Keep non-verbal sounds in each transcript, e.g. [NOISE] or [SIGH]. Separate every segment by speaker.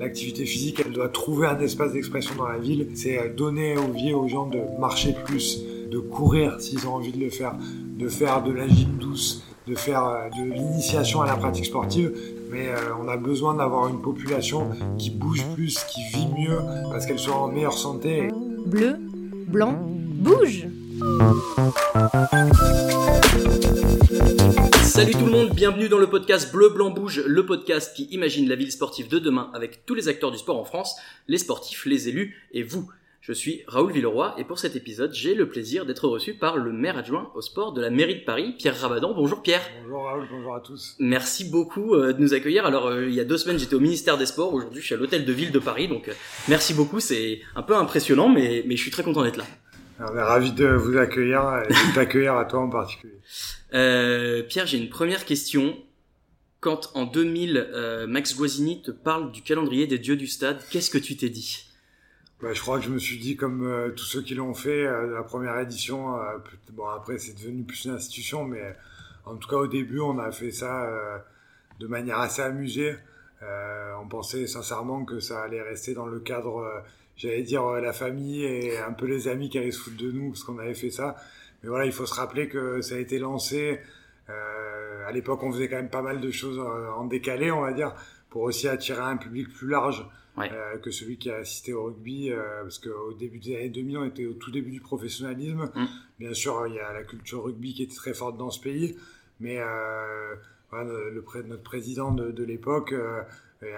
Speaker 1: L'activité physique, elle doit trouver un espace d'expression dans la ville. C'est donner envie aux gens de marcher plus, de courir s'ils ont envie de le faire, de faire de la gym douce, de faire euh, de l'initiation à la pratique sportive. Mais euh, on a besoin d'avoir une population qui bouge plus, qui vit mieux, parce qu'elle soit en meilleure santé.
Speaker 2: Bleu, blanc, bouge
Speaker 3: Salut tout le monde, bienvenue dans le podcast Bleu Blanc Bouge, le podcast qui imagine la ville sportive de demain avec tous les acteurs du sport en France, les sportifs, les élus et vous. Je suis Raoul Villeroy et pour cet épisode, j'ai le plaisir d'être reçu par le maire adjoint au sport de la mairie de Paris, Pierre Rabadan. Bonjour Pierre.
Speaker 1: Bonjour Raoul, bonjour à tous.
Speaker 3: Merci beaucoup euh, de nous accueillir. Alors euh, il y a deux semaines, j'étais au ministère des Sports, aujourd'hui je suis à l'hôtel de ville de Paris, donc euh, merci beaucoup. C'est un peu impressionnant, mais, mais je suis très content d'être là.
Speaker 1: On est ravi de vous accueillir et de [LAUGHS] t'accueillir à toi en particulier.
Speaker 3: Euh, Pierre, j'ai une première question. Quand en 2000, euh, Max Guazzini te parle du calendrier des dieux du stade, qu'est-ce que tu t'es dit?
Speaker 1: Bah, je crois que je me suis dit, comme euh, tous ceux qui l'ont fait, euh, la première édition, bon après c'est devenu plus une institution, mais en tout cas au début on a fait ça de manière assez amusée. on pensait sincèrement que ça allait rester dans le cadre, j'allais dire la famille et un peu les amis qui allaient se foutre de nous parce qu'on avait fait ça. Mais voilà, il faut se rappeler que ça a été lancé. Euh, à l'époque, on faisait quand même pas mal de choses en décalé, on va dire, pour aussi attirer un public plus large euh, que celui qui a assisté au rugby. Euh, parce qu'au début des années 2000, on était au tout début du professionnalisme. Mm. Bien sûr, il y a la culture rugby qui était très forte dans ce pays. Mais euh, le, notre président de, de l'époque euh,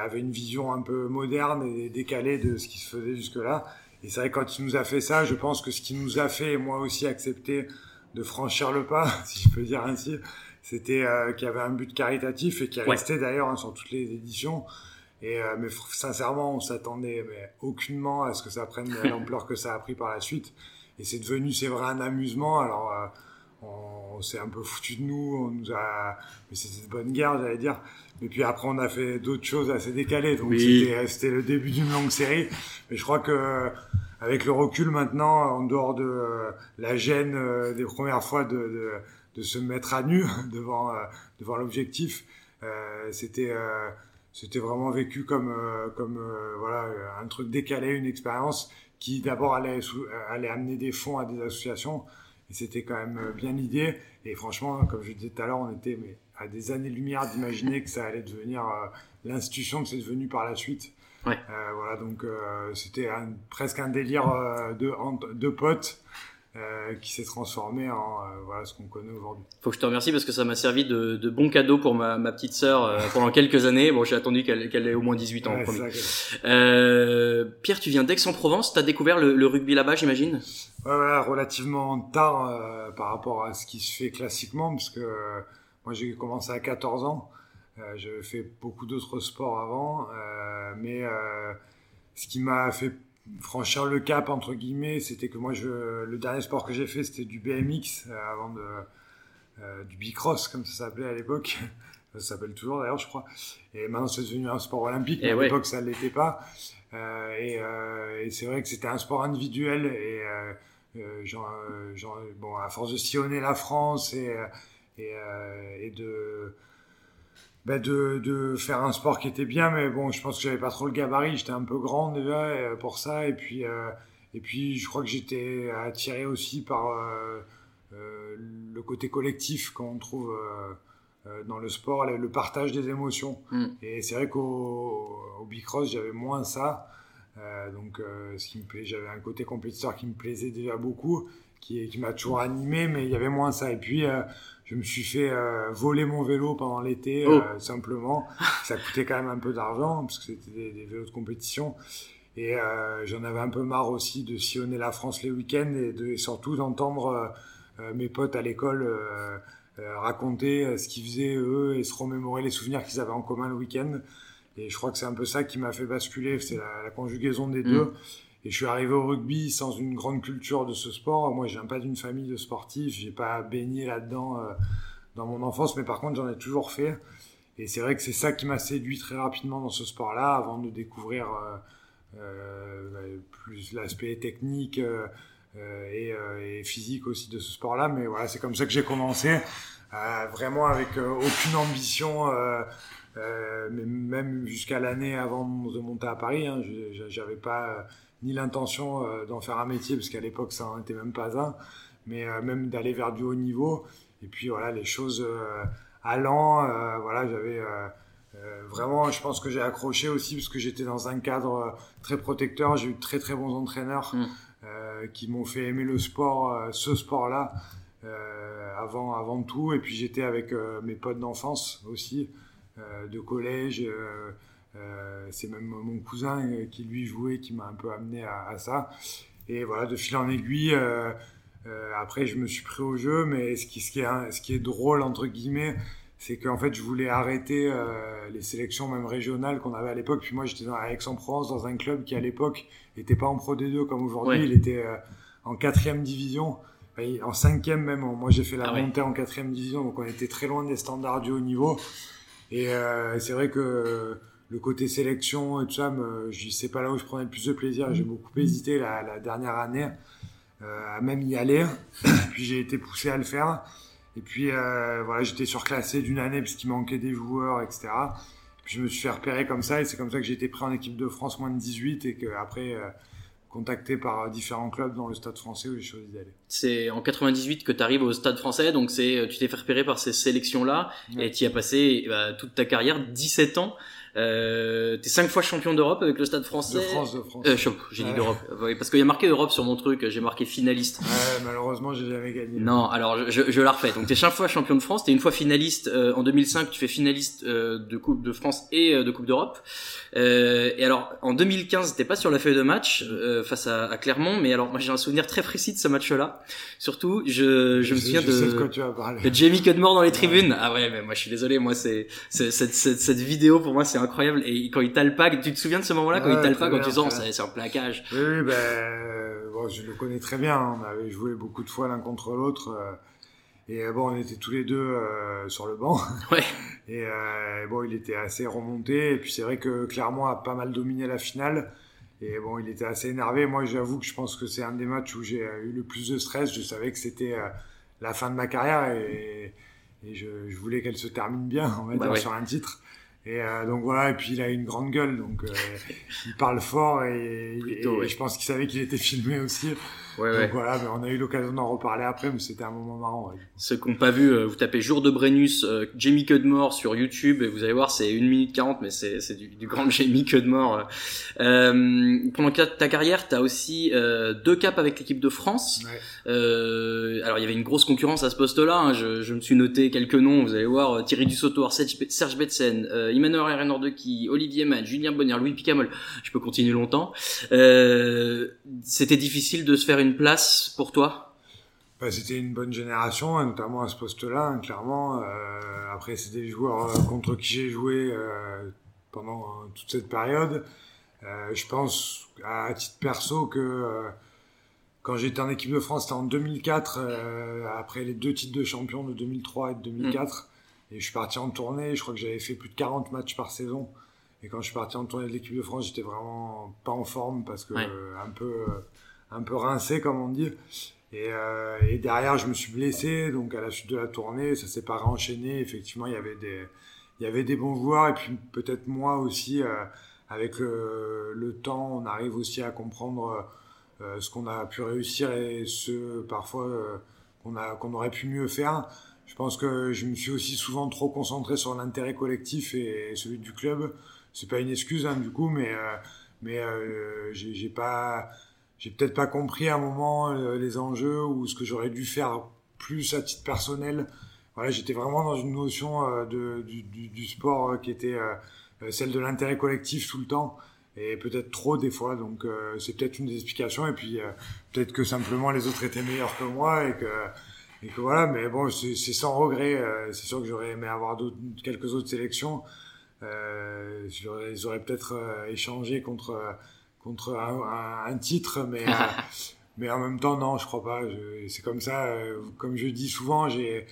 Speaker 1: avait une vision un peu moderne et décalée de ce qui se faisait jusque-là. Et c'est vrai, quand il nous a fait ça, je pense que ce qui nous a fait, moi aussi, accepter de franchir le pas, [LAUGHS] si je peux dire ainsi, c'était euh, qu'il y avait un but caritatif et qui est resté d'ailleurs hein, sur toutes les éditions. Et euh, mais sincèrement, on s'attendait mais aucunement à ce que ça prenne l'ampleur que ça a pris par la suite. Et c'est devenu, c'est vrai, un amusement. Alors, euh, on, s'est un peu foutu de nous, on nous a, mais c'était de bonne guerre, j'allais dire. Et puis après, on a fait d'autres choses assez décalées. Donc c'était le début d'une longue série. Mais je crois que avec le recul maintenant, en dehors de euh, la gêne euh, des premières fois de, de, de, se mettre à nu [LAUGHS] devant euh, devant l'objectif, c'était c'était vraiment vécu comme comme voilà un truc décalé, une expérience qui d'abord allait allait amener des fonds à des associations. C'était quand même bien l'idée. Et franchement, comme je disais tout à l'heure, on était mais à des années-lumière d'imaginer que ça allait devenir euh, l'institution que c'est devenu par la suite. Ouais. Euh, voilà, donc euh, c'était presque un délire de, de potes. Euh, qui s'est transformé en euh, voilà ce qu'on connaît aujourd'hui.
Speaker 3: Faut que je te remercie parce que ça m'a servi de, de, bon cadeau pour ma, ma petite sœur euh, pendant quelques années. Bon, j'ai attendu qu'elle qu'elle ait au moins 18 ans. Ouais, Pierre, tu viens d'Aix-en-Provence. T'as découvert le, le rugby là-bas, j'imagine?
Speaker 1: Ouais, relativement tard par rapport à ce qui se fait classiquement, parce que moi, j'ai commencé à 14 ans. Euh, J'avais fait beaucoup d'autres sports avant, euh, mais euh, ce qui m'a fait franchir le cap entre guillemets, c'était que moi, je, le dernier sport que j'ai fait, c'était du BMX euh, avant de euh, du bicross comme ça s'appelait à l'époque. Ça s'appelle toujours d'ailleurs, je crois. Et maintenant, c'est devenu un sport olympique. Mais à l'époque, ça l'était pas. et, et c'est vrai que c'était un sport individuel et genre, genre, bon, à force de sillonner la France et et, euh, et de, bah de, de, faire un sport qui était bien, mais bon, je pense que j'avais pas trop le gabarit, j'étais un peu grand déjà euh, pour ça, et puis, euh, et puis je crois que j'étais attiré aussi par euh, euh, le côté collectif qu'on trouve dans le sport, le, partage des émotions. Mm. Et c'est vrai qu'au au Bicross, j'avais moins ça. donc, ce qui me plaît, j'avais un côté compétiteur qui me plaisait déjà beaucoup, qui, qui m'a toujours animé, mais il y avait moins ça. Et puis, je me suis fait euh, voler mon vélo pendant l'été, oh. euh, simplement. Ça coûtait quand même un peu d'argent, parce que c'était des, des, vélos de compétition. Et euh, j'en avais un peu marre aussi de sillonner la France les week-ends et, de, et surtout d'entendre euh, mes potes à l'école raconter ce qu'ils faisaient eux et se remémorer les souvenirs qu'ils avaient en commun le week-end. Et je crois que c'est un peu ça qui m'a fait basculer, c'est la, la, conjugaison des mm. deux. Et je suis arrivé au rugby sans une grande culture de ce sport. Moi, je viens pas d'une famille de sportifs. J'ai pas baigné là-dedans euh, dans mon enfance, mais par contre, j'en ai toujours fait. Et c'est vrai que c'est ça qui m'a séduit très rapidement dans ce sport-là, avant de découvrir euh, euh, plus l'aspect technique euh, euh, et, et, physique aussi de ce sport-là. Mais voilà, c'est comme ça que j'ai commencé, vraiment avec aucune ambition mais même jusqu'à l'année avant de monter à Paris, hein, j'avais pas ni l'intention d'en faire un métier, parce qu'à l'époque ça n'en était même pas un, mais même d'aller vers du haut niveau. Et puis voilà, les choses allant, voilà, j'avais euh, vraiment, je pense que j'ai accroché aussi parce que j'étais dans un cadre euh, très protecteur. J'ai eu de très très bons entraîneurs mm. Euh, qui m'ont fait aimer le sport, ce sport-là, avant, avant tout. Et puis j'étais avec mes potes d'enfance aussi, de collège. c'est même mon cousin qui lui jouait qui m'a un peu amené à, ça. Et voilà, de fil en aiguille. après, je me suis pris au jeu, mais ce qui est drôle, entre guillemets, c'est qu'en fait je voulais arrêter euh, les sélections même régionales qu'on avait à l'époque. Puis moi j'étais à Aix-en-Provence dans un club qui à l'époque n'était pas en Pro D2 comme aujourd'hui, il était euh, en quatrième division, en cinquième même. Moi j'ai fait la ah montée en quatrième division, donc on était très loin des standards du haut niveau. Et euh, c'est vrai que le côté sélection et tout ça, je sais pas là où je prenais le plus de plaisir. J'ai beaucoup hésité la, la dernière année à même y aller. Puis j'ai été poussé à le faire. Et puis euh, voilà, j'étais surclassé d'une année parce qu'il manquait des joueurs, etc. Puis je me suis fait repérer comme ça et c'est comme ça que j'ai été pris en équipe de France moins de 18 et qu'après euh, contacté par différents clubs dans le stade français où j'ai choisi d'aller.
Speaker 3: C'est en 98 que tu arrives au stade français, donc c'est tu t'es fait repérer par ces sélections-là et tu y as passé bah, toute ta carrière, 17 ans. Euh, t'es cinq fois champion d'Europe avec le Stade Français.
Speaker 1: De France, de France.
Speaker 3: Euh, j'ai dit d'Europe. parce qu'il y a marqué Europe sur mon truc. J'ai marqué finaliste.
Speaker 1: Ouais, malheureusement, j'ai jamais gagné.
Speaker 3: Non, alors je, je la refais. Donc t'es cinq fois champion de France. T'es une fois finaliste euh, en 2005. Tu fais finaliste euh, de Coupe de France et de Coupe d'Europe. et alors en 2015, t'es pas sur la feuille de match face à, à, Clermont, mais alors moi j'ai un souvenir très précis de ce match-là. Surtout, je, je, me souviens de, de, Jamie Cudmore dans les tribunes. Ah ouais, mais moi je suis désolé. Moi c'est cette, cette, cette vidéo pour moi c'est incroyable. Et quand il t'alpague, tu te souviens de ce moment-là quand il t'alpague en disant c'est un plaquage
Speaker 1: Oui, oui ben, bon, je le connais très bien. On avait joué beaucoup de fois l'un contre l'autre. Euh, et euh, bon, on était tous les deux euh, sur le banc. [LAUGHS]
Speaker 3: Ouais.
Speaker 1: Et bon, il était assez remonté. Et puis c'est vrai que Clermont a pas mal dominé la finale. Et bon, il était assez énervé. Moi, j'avoue que je pense que c'est un des matchs où j'ai eu le plus de stress. Je savais que c'était la fin de ma carrière et, et je, je, voulais qu'elle se termine bien, on va bah dire, sur un titre. Et euh, donc voilà, et puis il a une grande gueule, donc euh, il parle fort et, et je pense qu'il savait qu'il était filmé aussi. Ouais, Donc voilà, mais on a eu l'occasion d'en reparler après, mais c'était un moment marrant. Ouais.
Speaker 3: Ceux qui n'ont pas vu, euh, vous tapez Jour de Brennus, euh, Jamie Cudmore sur YouTube, et vous allez voir, c'est 1 minute 40, mais c'est du, du grand [LAUGHS] Jamie Cudmore. Euh, pendant ta carrière, tu as aussi euh, deux caps avec l'équipe de France. Euh, alors il y avait une grosse concurrence à ce poste-là, hein. je, je, me suis noté quelques noms, vous allez voir, Thierry Dussautoir, Serge Betsen, euh, Emmanuel Renordequi, Olivier Mann, Julien Bonner, Louis Picamol, je peux continuer longtemps. C'était difficile de se faire une place pour toi?
Speaker 1: Bah, C'était une bonne génération, notamment à ce poste-là, hein, clairement. Euh, après, c'est des joueurs euh, contre qui j'ai joué euh, pendant toute cette période. je pense, à titre perso, que quand j'étais en équipe de France, c'était en 2004, après les deux titres de champion de 2003 et de 2004. Mm. Et je suis parti en tournée, je crois que j'avais fait plus de 40 matchs par saison. Et quand je suis parti en tournée de l'équipe de France, j'étais vraiment pas en forme parce que un peu un peu rincé comme on dit. Et, euh, et, derrière, je me suis blessé, donc à la suite de la tournée, ça s'est pas enchaîné. Effectivement, il y avait des, il y avait des bons joueurs, et puis peut-être moi aussi, euh, avec le, le, temps, on arrive aussi à comprendre euh, ce qu'on a pu réussir et ce parfois euh, qu'on a, qu'on aurait pu mieux faire. Je pense que je me suis aussi souvent trop concentré sur l'intérêt collectif et celui du club. C'est pas une excuse hein, du coup, mais euh, mais j'ai pas j'ai peut-être pas compris à un moment euh, les enjeux ou ce que j'aurais dû faire plus à titre personnel. Voilà, j'étais vraiment dans une notion euh, de, du, du, sport euh, qui était celle de l'intérêt collectif tout le temps et peut-être trop des fois. Donc c'est peut-être une des explications. Et puis peut-être que simplement les autres étaient meilleurs que moi et que et que voilà. Mais bon, c'est sans regret. c'est sûr que j'aurais aimé avoir quelques autres sélections. Euh, auraient peut-être échangé contre contre un, titre, mais, [LAUGHS] euh, mais en même temps, non, je crois pas. C'est comme ça. Euh, comme je dis souvent, j'ai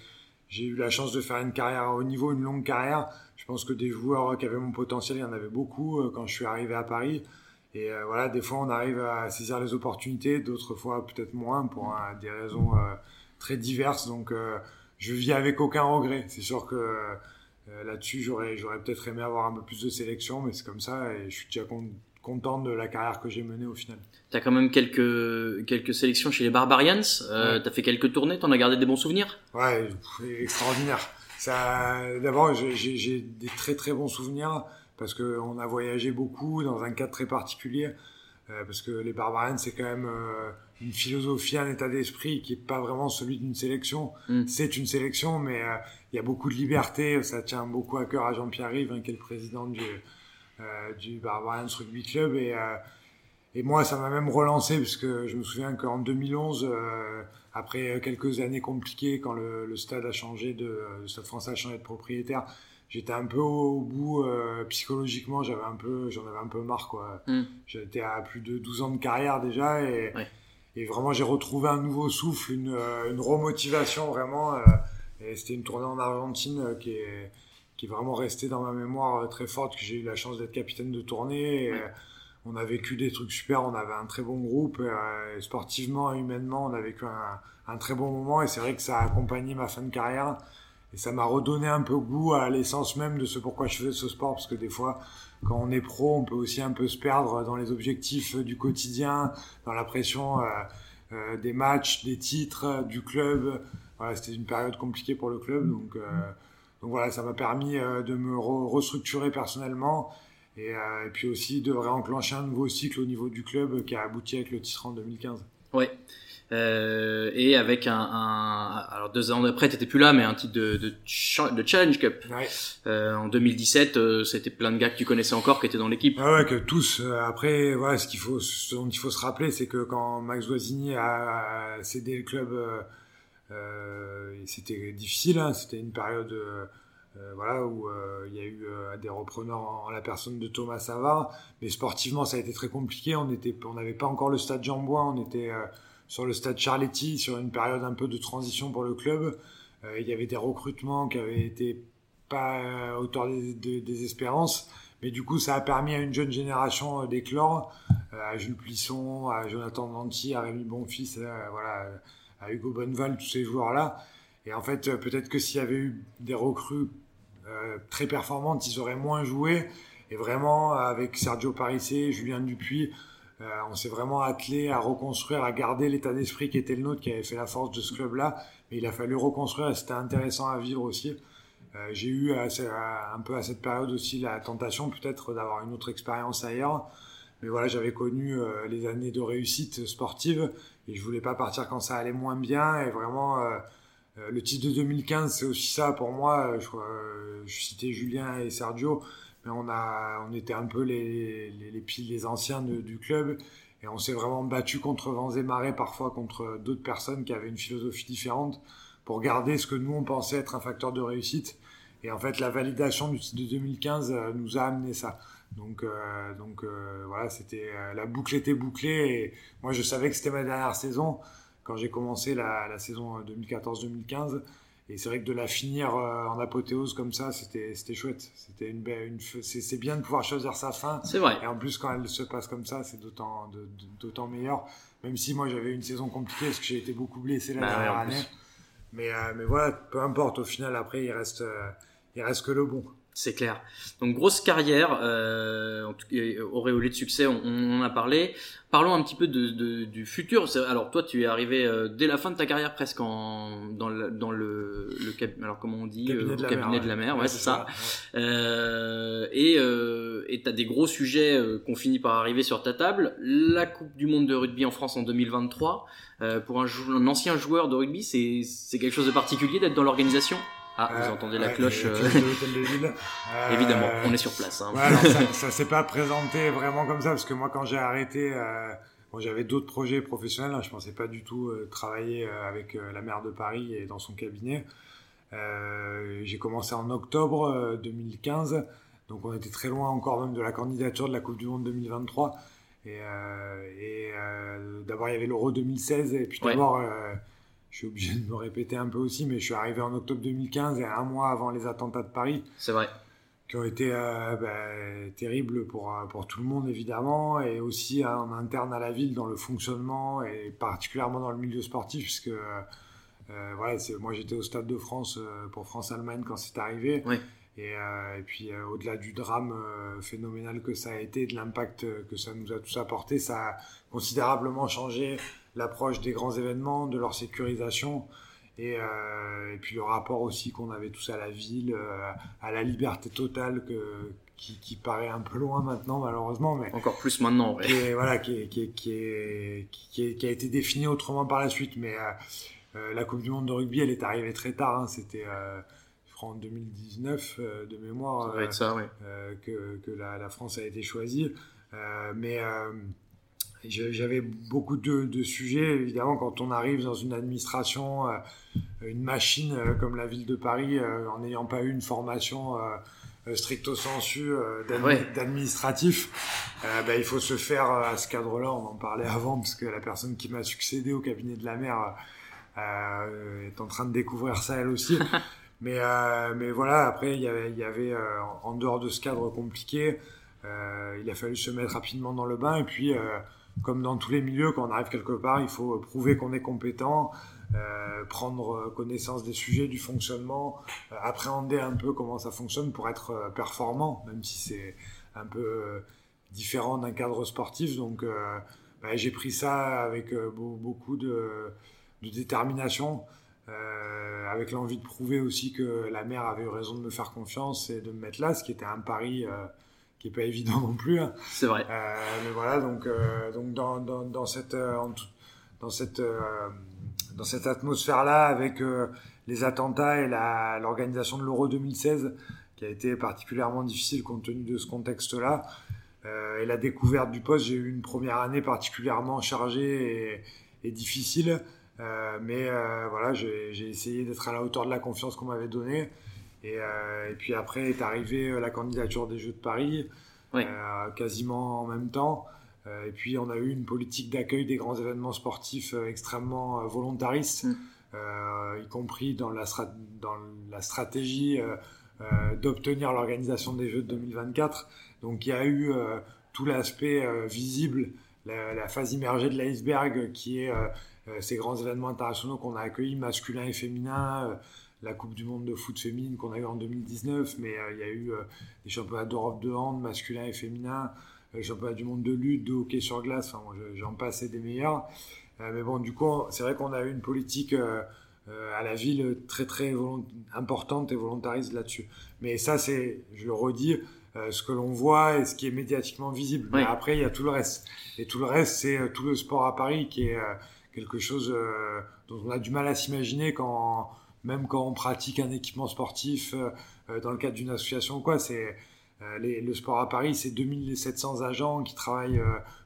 Speaker 1: eu la chance de faire une carrière au niveau, une longue carrière. Je pense que des joueurs qui avaient mon potentiel, il y en avait beaucoup euh, quand je suis arrivé à Paris. Et voilà, des fois on arrive à saisir les opportunités, d'autres fois peut-être moins pour des raisons très diverses. Donc je vis avec aucun regret. C'est sûr que Là-dessus, j'aurais, j'aurais peut-être aimé avoir un peu plus de sélection, mais c'est comme ça et je suis déjà content de la carrière que j'ai menée au final.
Speaker 3: Tu as quand même quelques, quelques sélections chez les Barbarians. Euh, Tu as fait quelques tournées, tu en as gardé des bons souvenirs?
Speaker 1: Ouais, extraordinaire. Ça, d'abord, j'ai des très très bons souvenirs parce qu'on a voyagé beaucoup dans un cadre très particulier. Euh, parce que les Barbarians, c'est quand même euh, une philosophie, un état d'esprit qui est pas vraiment celui d'une sélection. Mm. C'est une sélection, mais euh, il y a beaucoup de liberté. Ça tient beaucoup à cœur à Jean-Pierre Rive, hein, qui est le président du, du Barbarians Rugby Club. Et, et moi, ça m'a même relancé, puisque je me souviens qu'en 2011, après quelques années compliquées, quand le, le, stade a changé de, le stade français a changé de propriétaire, j'étais un peu au, bout euh, psychologiquement j'avais un peu j'en avais un peu marre quoi mm. j'étais à plus de 12 ans de carrière déjà et, et vraiment j'ai retrouvé un nouveau souffle une, euh, une remotivation vraiment euh, et c'était une tournée en Argentine qui est qui est vraiment restée dans ma mémoire très forte que j'ai eu la chance d'être capitaine de tournée. Et, on a vécu des trucs super on avait un très bon groupe sportivement et humainement on a vécu un, un très bon moment. Et c'est vrai que ça a accompagné ma fin de carrière. Et ça m'a redonné un peu goût à l'essence même de ce pourquoi je faisais ce sport, parce que des fois, quand on est pro, on peut aussi un peu se perdre dans les objectifs du quotidien, dans la pression euh, euh, des matchs, des titres, du club. Voilà, c'était une période compliquée pour le club, donc, euh, donc voilà, ça m'a permis de me restructurer personnellement. Et, et, puis aussi de réenclencher un nouveau cycle au niveau du club qui a abouti avec le titre en 2015.
Speaker 3: Ouais. Euh, et avec un, un, alors deux ans après t'étais plus là mais un titre de, de, de Challenge Cup ouais. euh, en 2017 euh, c'était plein de gars que tu connaissais encore qui étaient dans l'équipe
Speaker 1: ouais, ouais que tous euh, après voilà ce qu'il faut ce dont il faut se rappeler c'est que quand Max Voisini a, cédé le club euh, c'était difficile hein, c'était une période voilà où il y a eu des repreneurs en, la personne de Thomas Savard. Mais sportivement ça a été très compliqué. On n'avait pas encore le stade Jean Bois on était sur le stade Charletti, sur une période un peu de transition pour le club. Euh, il y avait des recrutements qui avaient été pas euh, autour des, des, espérances, mais du coup ça a permis à une jeune génération euh, d'éclore, à Jules Plisson, à Jonathan Danti, à Rémi Bonfils, voilà, à Hugo Bonneval, tous ces joueurs-là. Et en fait, peut-être que s'il y avait eu des recrues très performantes, ils auraient moins joué. Et vraiment, avec Sergio Parissé, Julien Dupuis, euh, on s'est vraiment attelé à reconstruire, à garder l'état d'esprit qui était le nôtre, qui avait fait la force de ce club-là. Mais il a fallu reconstruire c'était intéressant à vivre aussi. Euh, j'ai eu un peu à cette période aussi la tentation peut-être d'avoir une autre expérience ailleurs. Mais voilà, j'avais connu euh, les années de réussite sportive et je voulais pas partir quand ça allait moins bien. Et vraiment, le titre de 2015, c'est aussi ça pour moi. Je, je citais Julien et Sergio on, a, on était un peu les, les, les, anciens du club et on s'est vraiment battu contre vents et marées, parfois contre d'autres personnes qui avaient une philosophie différente pour garder ce que nous on pensait être un facteur de réussite. Et en fait, la validation du titre de 2015 euh, nous a amené ça. Donc, euh, donc euh, voilà, c'était la boucle était bouclée. Et moi, je savais que c'était ma dernière saison quand j'ai commencé la, la saison 2014-2015. Et c'est vrai que de la finir euh, en apothéose comme ça, c'était c'était chouette. C'était une, une c'est bien de pouvoir choisir sa fin.
Speaker 3: C'est vrai.
Speaker 1: Et en plus quand elle se passe comme ça, c'est d'autant d'autant meilleur. Même si moi j'avais une saison compliquée parce que j'ai été beaucoup blessé la bah dernière année. Mais euh, mais voilà, peu importe. Au final après il reste euh, il reste que le bon.
Speaker 3: C'est clair. Donc grosse carrière, euh, auréolée de succès, on, on, en a parlé. Parlons un petit peu de, de, du futur. Alors toi, tu es arrivé euh, dès la fin de ta carrière presque en, dans le, dans le, le alors comment on dit,
Speaker 1: cabinet,
Speaker 3: euh,
Speaker 1: de, la
Speaker 3: cabinet
Speaker 1: mer,
Speaker 3: de la mer, ouais, c'est ça. Euh, et euh, et t'as des gros sujets euh, qu'on finit par arriver sur ta table. La Coupe du Monde de rugby en France en 2023. pour un, un ancien joueur de rugby, c'est c'est quelque chose de particulier d'être dans l'organisation? Ah, vous entendez la cloche. Euh... [LAUGHS] [LAUGHS] Évidemment, on est sur place. Hein.
Speaker 1: Ouais, alors ça, [LAUGHS] ça s'est pas présenté vraiment comme ça parce que moi, quand j'ai arrêté, euh, bon, j'avais d'autres projets professionnels. Hein, je pensais pas du tout euh, travailler euh, avec euh, la maire de Paris et dans son cabinet. j'ai commencé en octobre 2015, donc on était très loin encore même de la candidature de la Coupe du Monde 2023. Et, et d'abord il y avait l'Euro 2016 et puis d'abord je suis obligé de me répéter un peu aussi, mais je suis arrivé en octobre 2015 et un mois avant les attentats de Paris.
Speaker 3: C'est vrai.
Speaker 1: Qui ont été euh, bah, terribles pour, euh, pour tout le monde, évidemment, et aussi euh, en interne à la ville, dans le fonctionnement, et particulièrement dans le milieu sportif, puisque euh, voilà, moi j'étais au Stade de France pour France-Allemagne quand c'est arrivé.
Speaker 3: Oui.
Speaker 1: Et, et puis au-delà du drame phénoménal que ça a été, de l'impact que ça nous a tous apporté, ça a considérablement changé l'approche des grands événements, de leur sécurisation. Et, euh, et, puis le rapport aussi qu'on avait tous à la ville, euh, à la liberté totale que, qui, qui, paraît un peu loin maintenant malheureusement, mais
Speaker 3: encore plus maintenant. Ouais.
Speaker 1: Qui est, voilà, qui, est, qui, est, qui, est, qui, est, qui, a été défini autrement par la suite. Mais euh, la Coupe du Monde de rugby, elle est arrivée très tard. Hein, C'était en 2019 euh, de mémoire
Speaker 3: ça ça, ouais.
Speaker 1: que, que la, la, France a été choisie. mais j'avais beaucoup de, de, sujets, évidemment, quand on arrive dans une administration, euh, une machine euh, comme la ville de Paris, euh, en n'ayant pas eu une formation stricto sensu d'administratif, ouais. ben, il faut se faire à ce cadre-là. On en parlait avant, parce que la personne qui m'a succédé au cabinet de la mer est en train de découvrir ça elle aussi. [LAUGHS] mais, mais voilà, après, il y avait, il y avait en dehors de ce cadre compliqué, il a fallu se mettre rapidement dans le bain et puis comme dans tous les milieux, quand on arrive quelque part, il faut prouver qu'on est compétent, euh, prendre connaissance des sujets, du fonctionnement, euh, appréhender un peu comment ça fonctionne pour être euh, performant, même si c'est un peu différent d'un cadre sportif. Donc bah, j'ai pris ça avec beaucoup de détermination, avec l'envie de prouver aussi que la mère avait eu raison de me faire confiance et de me mettre là, ce qui était un pari qui est pas évident non plus. Hein.
Speaker 3: C'est vrai.
Speaker 1: Euh, mais voilà, donc, euh, donc dans, dans, dans cette, euh, dans cette, dans cette atmosphère-là, avec les attentats et l'organisation de l'Euro 2016, qui a été particulièrement difficile compte tenu de ce contexte-là, et la découverte du poste, j'ai eu une première année particulièrement chargée et, et difficile. mais voilà, j'ai essayé d'être à la hauteur de la confiance qu'on m'avait donnée. Et, euh, et, puis après est arrivée euh, la candidature des Jeux de Paris,
Speaker 3: oui.
Speaker 1: euh, quasiment en même temps. Et puis on a eu une politique d'accueil des grands événements sportifs extrêmement volontariste, mm. y compris dans la, dans la stratégie d'obtenir l'organisation des Jeux de 2024. Donc il y a eu tout l'aspect visible, la, la, phase immergée de l'iceberg, qui est ces grands événements internationaux qu'on a accueillis, masculins et féminins la Coupe du Monde de foot féminine qu'on a eu en 2019, mais euh, il y a eu euh, des championnats d'Europe de hand, masculin et féminin, euh, les championnats du monde de lutte, de hockey sur glace, enfin, j'en passe des meilleurs. mais bon, du coup, c'est vrai qu'on a eu une politique à la ville très très importante et volontariste là-dessus. Mais ça, c'est, je le redis, ce que l'on voit et ce qui est médiatiquement visible.
Speaker 3: Oui.
Speaker 1: Mais après, il y a tout le reste. Et tout le reste, c'est tout le sport à Paris qui est quelque chose dont on a du mal à s'imaginer quand même quand on pratique un équipement sportif euh, euh, dans le cadre d'une association ou quoi. C'est euh, le sport à Paris, c'est 2700 agents qui travaillent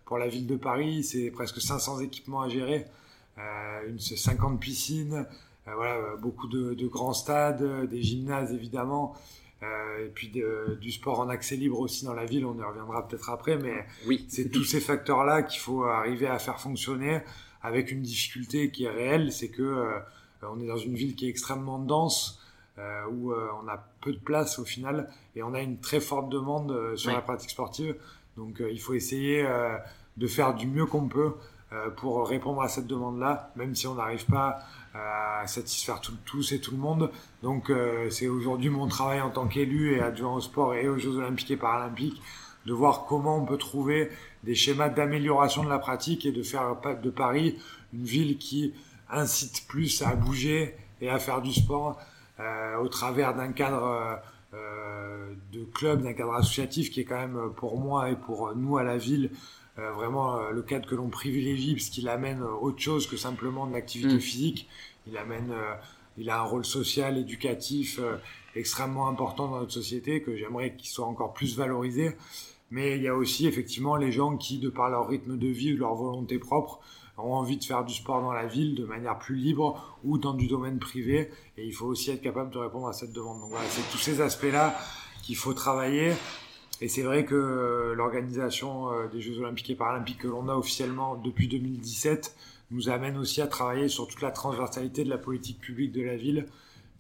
Speaker 1: pour la ville de Paris, c'est presque 500 équipements à gérer, une 50 piscines, voilà, beaucoup de, de, grands stades, des gymnases évidemment. Euh, et puis de, du sport en accès libre aussi dans la ville, on y reviendra peut-être après, mais
Speaker 3: oui,
Speaker 1: c'est tous ces facteurs-là qu'il faut arriver à faire fonctionner avec une difficulté qui est réelle, c'est que euh, on est dans une ville qui est extrêmement dense, euh, où euh, on a peu de place au final, et on a une très forte demande euh, sur
Speaker 3: Ouais.
Speaker 1: la pratique sportive. Donc euh, il faut essayer euh, de faire du mieux qu'on peut euh, pour répondre à cette demande-là, même si on n'arrive pas à satisfaire tout- tous et tout le monde. Donc euh, c'est aujourd'hui mon travail en tant qu'élu et adjoint au sport et aux Jeux Olympiques et Paralympiques de voir comment on peut trouver des schémas d'amélioration de la pratique et de faire de Paris une ville qui incite plus à bouger et à faire du sport euh, au travers d'un cadre euh, euh, de club, d'un cadre associatif qui est quand même pour moi et pour nous à la ville euh, vraiment le cadre que l'on privilégie parce qu'il amène autre chose que simplement de l'activité
Speaker 3: Mm.
Speaker 1: physique. Il amène, il a un rôle social, éducatif extrêmement important dans notre société que j'aimerais qu'il soit encore plus valorisé. Mais il y a aussi effectivement les gens qui, de par leur rythme de vie ou leur volonté propre, ont envie de faire du sport dans la ville de manière plus libre ou dans du domaine privé. Et il faut aussi être capable de répondre à cette demande. Donc voilà, c'est tous ces aspects-là qu'il faut travailler. Et c'est vrai que l'organisation euh, des Jeux Olympiques et Paralympiques que l'on a officiellement depuis 2017 nous amène aussi à travailler sur toute la transversalité de la politique publique de la ville,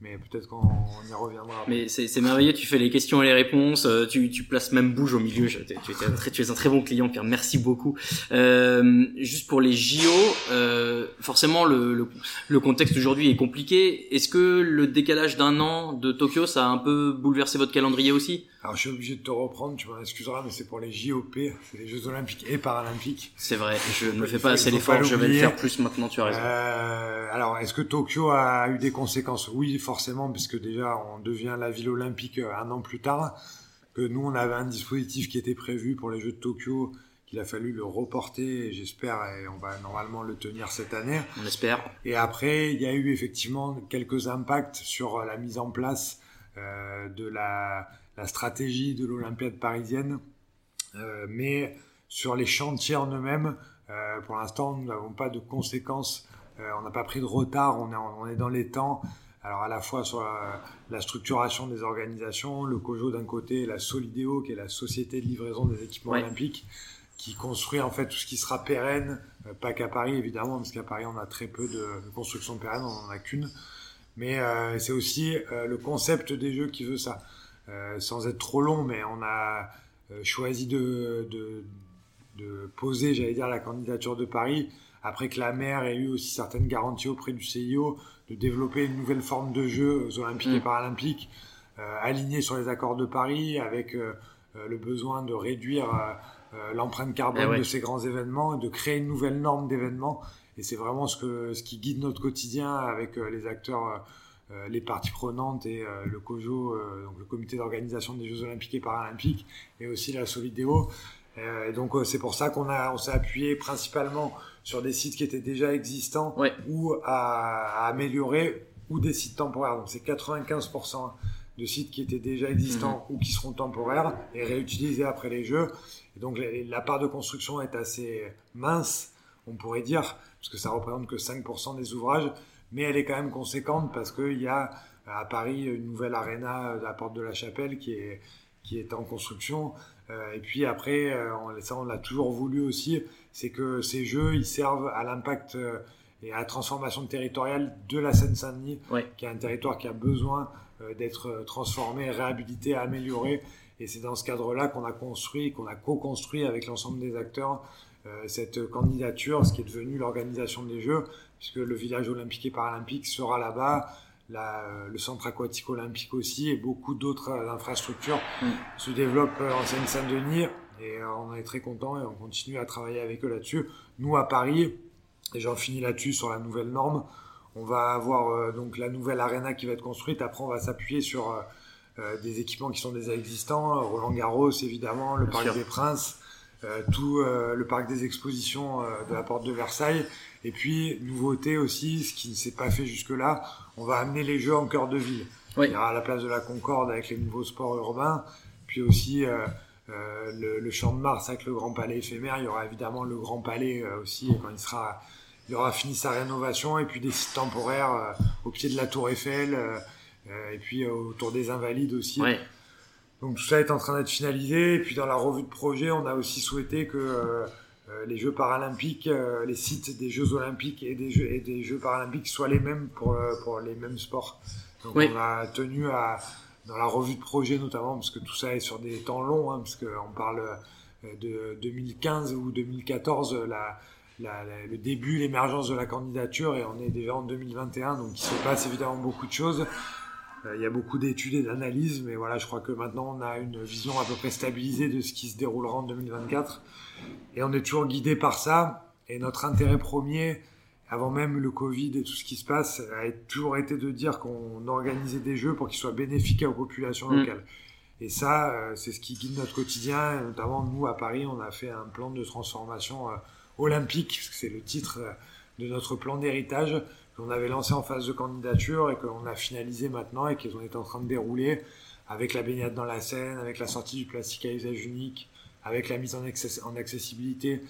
Speaker 1: mais peut-être qu'on y reviendra.
Speaker 3: Mais c'est merveilleux, tu fais les questions et les réponses, euh, tu, tu places même bouge au milieu. tu, es un très, tu es un très bon client, Pierre. Merci beaucoup. Euh, juste pour les JO, euh, forcément le, le, le contexte aujourd'hui est compliqué. Est-ce que le décalage d'un an de Tokyo, ça a un peu bouleversé votre calendrier aussi?
Speaker 1: Alors je suis obligé de te reprendre, tu m'en excuseras, mais c'est pour les JOP, c'est les Jeux Olympiques et Paralympiques.
Speaker 3: C'est vrai, je ne fais pas assez l'effort, je vais le faire plus maintenant. Tu as raison.
Speaker 1: Euh, alors est-ce que Tokyo a eu des conséquences? Oui, forcément, puisque déjà on devient la ville olympique euh, un an plus tard, que nous on avait un dispositif qui était prévu pour les Jeux de Tokyo, qu'il a fallu le reporter, j'espère, et on va normalement le tenir cette année.
Speaker 3: On espère.
Speaker 1: Et après, il y a eu effectivement quelques impacts sur la mise en place euh, de la, la, stratégie de l'Olympiade parisienne, euh, mais sur les chantiers en eux-mêmes, euh, pour l'instant, nous n'avons pas de conséquences. Euh, on n'a pas pris de retard, on est, on est dans les temps. Alors à la fois sur la, structuration des organisations, le COJO d'un côté, la Solidéo qui est la société de livraison des équipements olympiques, qui construit en fait tout ce qui sera pérenne, pas qu'à Paris évidemment, parce qu'à Paris on a très peu de, de construction pérenne, on en a qu'une, mais euh, c'est aussi euh, le concept des jeux qui veut ça. Euh, sans être trop long, mais on a choisi de, de, de poser, j'allais dire, la candidature de Paris après que la maire ait eu aussi certaines garanties auprès du CIO de développer une nouvelle forme de jeu aux Olympiques et mm. Paralympiques, euh, alignée sur les accords de Paris, avec euh, euh le besoin de réduire euh, euh l'empreinte carbone eh ouais. de ces grands événements et de créer une nouvelle norme d'événements. Et c'est vraiment ce, que, ce qui guide notre quotidien avec euh, les acteurs, les parties prenantes et le COJO, donc le comité d'organisation des Jeux Olympiques et Paralympiques, et aussi la Solidéo. et donc c'est pour ça qu'on on s'est appuyé principalement sur des sites qui étaient déjà existants
Speaker 3: ouais.
Speaker 1: ou à, à, améliorer ou des sites temporaires. Donc c'est 95% de sites qui étaient déjà existants mmh. ou qui seront temporaires et réutilisés après les jeux. Et donc la part de construction est assez mince, on pourrait dire, parce que ça représente que 5% des ouvrages, mais elle est quand même conséquente parce qu'il y a à Paris une nouvelle arena de la porte de la Chapelle qui est, qui est en construction. Euh, et puis après, euh, on, ça on l'a toujours voulu aussi, c'est que ces jeux, ils servent à l'impact euh, et à la transformation territoriale de la Seine-Saint-Denis,
Speaker 3: ouais.
Speaker 1: qui est un territoire qui a besoin d'être transformé, réhabilité, amélioré. Et c'est dans ce cadre-là qu'on a construit, qu'on a co-construit avec l'ensemble des acteurs euh, cette candidature, ce qui est devenu l'organisation des Jeux, puisque le village olympique et paralympique sera là-bas, la, le centre aquatique olympique aussi, et beaucoup d'autres infrastructures
Speaker 3: mm.
Speaker 1: se développent en Seine-Saint-Denis. Et euh, on est très content et on continue à travailler avec eux là-dessus. Nous, à Paris, et j'en finis là-dessus sur la nouvelle norme, on va avoir euh, donc la nouvelle arena qui va être construite. Après, on va s'appuyer sur euh, euh des équipements qui sont déjà existants. Roland Garros, évidemment, le
Speaker 3: Bien
Speaker 1: Parc
Speaker 3: sûr.
Speaker 1: des Princes, euh, tout euh, le Parc des Expositions de la Porte de Versailles. Et puis, nouveauté aussi, ce qui ne s'est pas fait jusque-là, on va amener les jeux en cœur de ville.
Speaker 3: Oui.
Speaker 1: Il y aura la place de la Concorde avec les nouveaux sports urbains. Puis aussi... Euh, le, le, champ de Mars avec le Grand Palais éphémère. Il y aura évidemment le Grand Palais euh, aussi quand il sera, il aura fini sa rénovation et puis des sites temporaires euh, au pied de la Tour Eiffel et puis autour des Invalides aussi.
Speaker 3: Ouais.
Speaker 1: Donc tout ça est en train d'être finalisé. Et puis dans la revue de projet, on a aussi souhaité que les Jeux paralympiques, les sites des Jeux olympiques et des Jeux, et des Jeux paralympiques soient les mêmes pour, pour les mêmes sports. Donc
Speaker 3: oui.
Speaker 1: on a tenu à dans la revue de projet notamment, parce que tout ça est sur des temps longs, hein, parce qu'on parle de 2015 ou 2014, la, la, la, le début, l'émergence de la candidature, et on est déjà en 2021, donc il se passe évidemment beaucoup de choses. Euh, il y a beaucoup d'études et d'analyses, mais voilà, je crois que maintenant on a une vision à peu près stabilisée de ce qui se déroulera en 2024, et on est toujours guidé par ça, et notre intérêt premier, avant même le Covid et tout ce qui se passe, a toujours été de dire qu'on organisait des jeux pour qu'ils soient bénéfiques aux populations locales. Mmh. Et ça, euh, c'est ce qui guide notre quotidien. Et notamment, nous, à Paris, on a fait un plan de transformation euh, olympique, c'est le titre euh, de notre plan d'héritage qu'on avait lancé en phase de candidature et qu'on a finalisé maintenant et qu'on est en train de dérouler avec la baignade dans la Seine, avec la sortie du plastique à usage unique, avec la mise en, access en accessibilité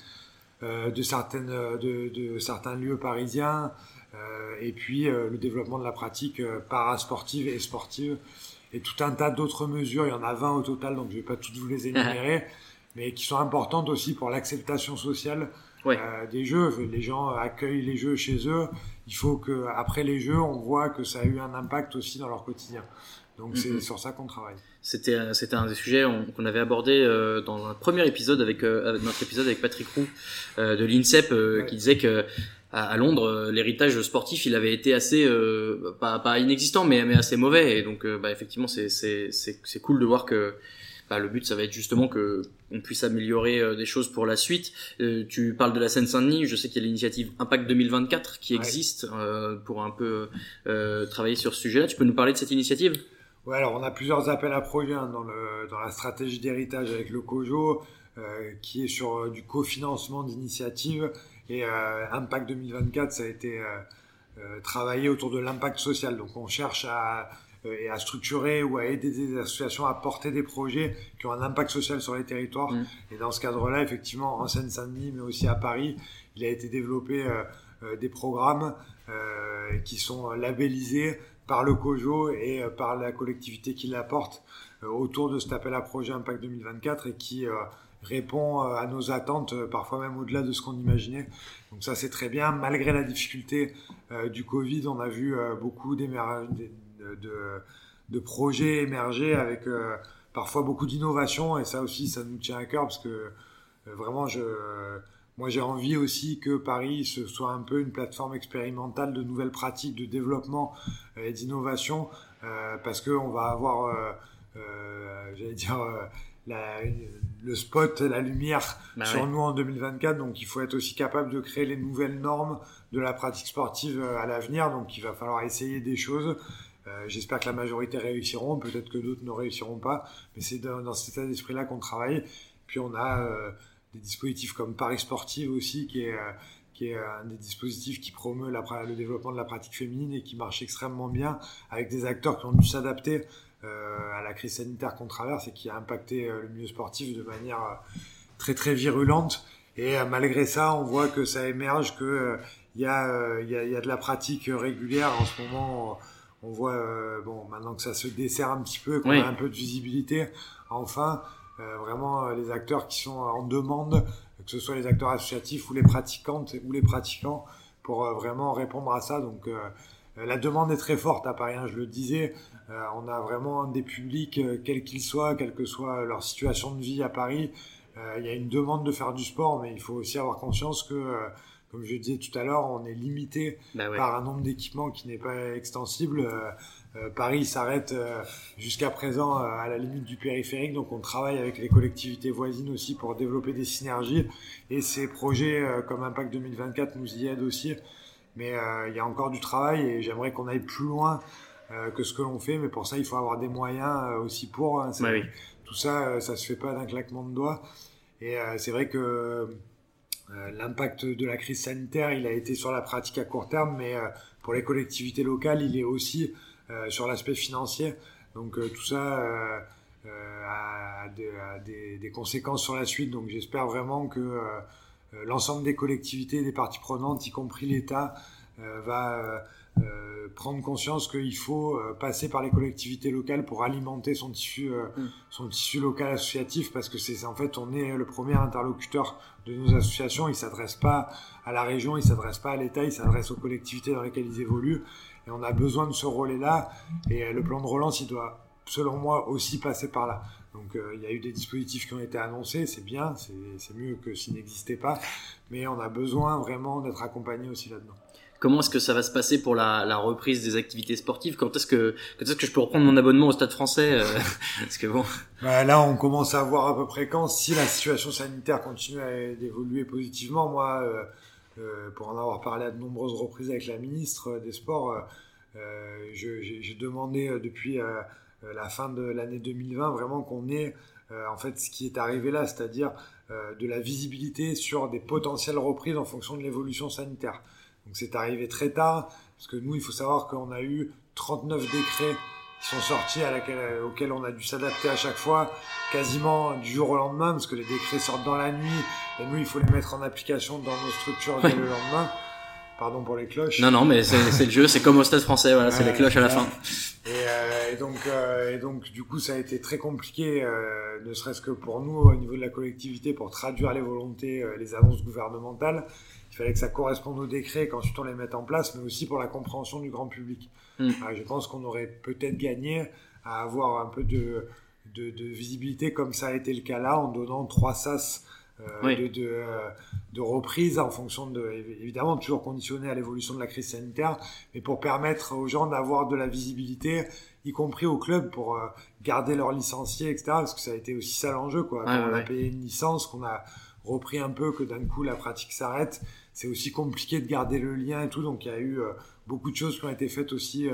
Speaker 1: euh, de, certaines, de, de, certains lieux parisiens, euh, et puis euh, le développement de la pratique parasportive et sportive, et tout un tas d'autres mesures. Il y en a 20 au total, donc je ne vais pas toutes vous les énumérer, [LAUGHS] mais qui sont importantes aussi pour l'acceptation sociale des jeux. Les gens accueillent les jeux chez eux. Il faut que après les jeux, on voit que ça a eu un impact aussi dans leur quotidien. Donc c'est mm-hmm. sur ça qu'on travaille.
Speaker 3: C'était c'était un des sujets qu'on avait abordé dans un premier épisode avec notre épisode avec Patrick Roux de l'INSEP qui disait que à, Londres, euh, l'héritage sportif, il avait été assez euh, pas, pas inexistant, mais, mais assez mauvais. Et donc, euh, bah, effectivement, c'est c'est cool de voir que bah, le but, ça va être justement que on puisse améliorer des choses pour la suite. tu parles de la Seine-Saint-Denis. Je sais qu'il y a l'initiative Impact 2024 qui existe pour un peu travailler sur ce sujet-là. Tu peux nous parler de cette initiative?
Speaker 1: Ouais, alors on a plusieurs appels à projets hein, dans, le, dans la stratégie d'héritage avec le COJO, qui est sur du cofinancement d'initiatives et euh, Impact 2024, ça a été euh, euh, travaillé autour de l'impact social. Donc on cherche à, à structurer ou à aider des associations à porter des projets qui ont un impact social sur les territoires. Mm. Et dans ce cadre-là, effectivement, en Seine-Saint-Denis, mais aussi à Paris, il a été développé des programmes qui sont labellisés par le COJO et par la collectivité qui l'apporte autour de cet appel à projet Impact 2024 et qui répond euh, à nos attentes, euh, parfois même au-delà de ce qu'on imaginait. Donc ça c'est très bien. Malgré la difficulté euh, du Covid, on a vu beaucoup de, projets émerger avec parfois beaucoup d'innovation et ça aussi ça nous tient à cœur parce que vraiment je moi j'ai envie aussi que Paris ce soit un peu une plateforme expérimentale de nouvelles pratiques de développement et d'innovation parce que on va avoir j'allais dire la, le spot, la lumière bah sur nous en 2024. Donc il faut être aussi capable de créer les nouvelles normes de la pratique sportive euh, à l'avenir. Donc il va falloir essayer des choses. Euh, J'espère que la majorité réussiront, peut-être que d'autres ne réussiront pas, mais c'est dans, dans, cet état d'esprit-là qu'on travaille. Puis on a euh, des dispositifs comme Paris Sportive aussi, qui est, euh, qui est un des dispositifs qui promeut la, le développement de la pratique féminine et qui marche extrêmement bien, avec des acteurs qui ont dû s'adapter euh, à la crise sanitaire qu'on traverse et qui a impacté euh, le milieu sportif de manière euh, très très virulente. Et malgré ça, on voit que ça émerge, que il y, a, y, a, y a de la pratique régulière en ce moment. On voit, bon, maintenant que ça se dessert un petit peu, qu'on a un peu de visibilité, enfin, vraiment les acteurs qui sont en demande, que ce soit les acteurs associatifs ou les pratiquantes ou les pratiquants, pour vraiment répondre à ça. Donc, la demande est très forte à Paris, hein, je le disais. Euh, on a vraiment des publics, euh, quels qu'ils soient, quelle que soit leur situation de vie à Paris. Euh, il y a une demande de faire du sport, mais il faut aussi avoir conscience que, comme je disais tout à l'heure, on est limité bah par un nombre d'équipements qui n'est pas extensible. Paris s'arrête jusqu'à présent à la limite du périphérique, donc on travaille avec les collectivités voisines aussi pour développer des synergies. Et ces projets comme Impact 2024 nous y aident aussi. Mais il y a encore du travail et j'aimerais qu'on aille plus loin euh, que ce que l'on fait, mais pour ça, il faut avoir des moyens euh, aussi pour. Hein, Tout ça, euh, ça se fait pas d'un claquement de doigts. Et c'est vrai que l'impact de la crise sanitaire, il a été sur la pratique à court terme, mais pour les collectivités locales, il est aussi sur l'aspect financier. Donc tout ça a, des, des, conséquences sur la suite. Donc j'espère vraiment que l'ensemble des collectivités, des parties prenantes, y compris l'État, va euh, prendre conscience qu'il faut euh, passer par les collectivités locales pour alimenter son tissu, euh, mm. son tissu local associatif, parce que c'est en fait on est le premier interlocuteur de nos associations. Ils s'adressent pas à la région, ils s'adressent pas à l'État, ils s'adressent aux collectivités dans lesquelles ils évoluent. Et on a besoin de ce relais-là. Et le plan de relance, il doit, selon moi, aussi passer par là. Donc il y a eu des dispositifs qui ont été annoncés, c'est bien, c'est mieux que s'ils n'existaient pas, mais on a besoin vraiment d'être accompagné aussi là-dedans.
Speaker 3: Comment est-ce que ça va se passer pour la, la reprise des activités sportives? Quand est-ce que quand est-ce que je peux reprendre mon abonnement au Stade Français euh, [LAUGHS] Parce que bon.
Speaker 1: Bah là, on commence à voir à peu près quand. Si la situation sanitaire continue à évoluer positivement, moi, euh, euh, pour en avoir parlé à de nombreuses reprises avec la ministre des Sports, euh, j'ai demandé depuis la fin de l'année 2020 vraiment qu'on ait en fait ce qui est arrivé là, c'est-à-dire de la visibilité sur des potentielles reprises en fonction de l'évolution sanitaire. Donc c'est arrivé très tard, parce que nous, il faut savoir qu'on a eu 39 décrets qui sont sortis à laquelle, auxquels on a dû s'adapter à chaque fois, quasiment du jour au lendemain, parce que les décrets sortent dans la nuit, et nous, il faut les mettre en application dans nos structures dès le lendemain. Pardon pour les cloches.
Speaker 3: Non, non, mais c'est le jeu, c'est comme au stade français, voilà, c'est les cloches à la fin.
Speaker 1: Et, donc, et donc, du coup, ça a été très compliqué, ne serait-ce que pour nous, au niveau de la collectivité, pour traduire les volontés, les annonces gouvernementales. Il fallait que ça corresponde au décret, qu'ensuite on les mette en place, mais aussi pour la compréhension du grand public. Mm. je pense qu'on aurait peut-être gagné à avoir un peu de, de, de, visibilité comme ça a été le cas là, en donnant trois sas euh, de, de, euh, de, reprise en fonction de, évidemment, toujours conditionné à l'évolution de la crise sanitaire, mais pour permettre aux gens d'avoir de la visibilité, y compris au club, pour euh, garder leurs licenciés, etc. Parce que ça a été aussi ça l'enjeu, quoi. Quand on a payé une licence, qu'on a repris un peu, que d'un coup la pratique s'arrête, c'est aussi compliqué de garder le lien et tout. Donc il y a eu beaucoup de choses qui ont été faites aussi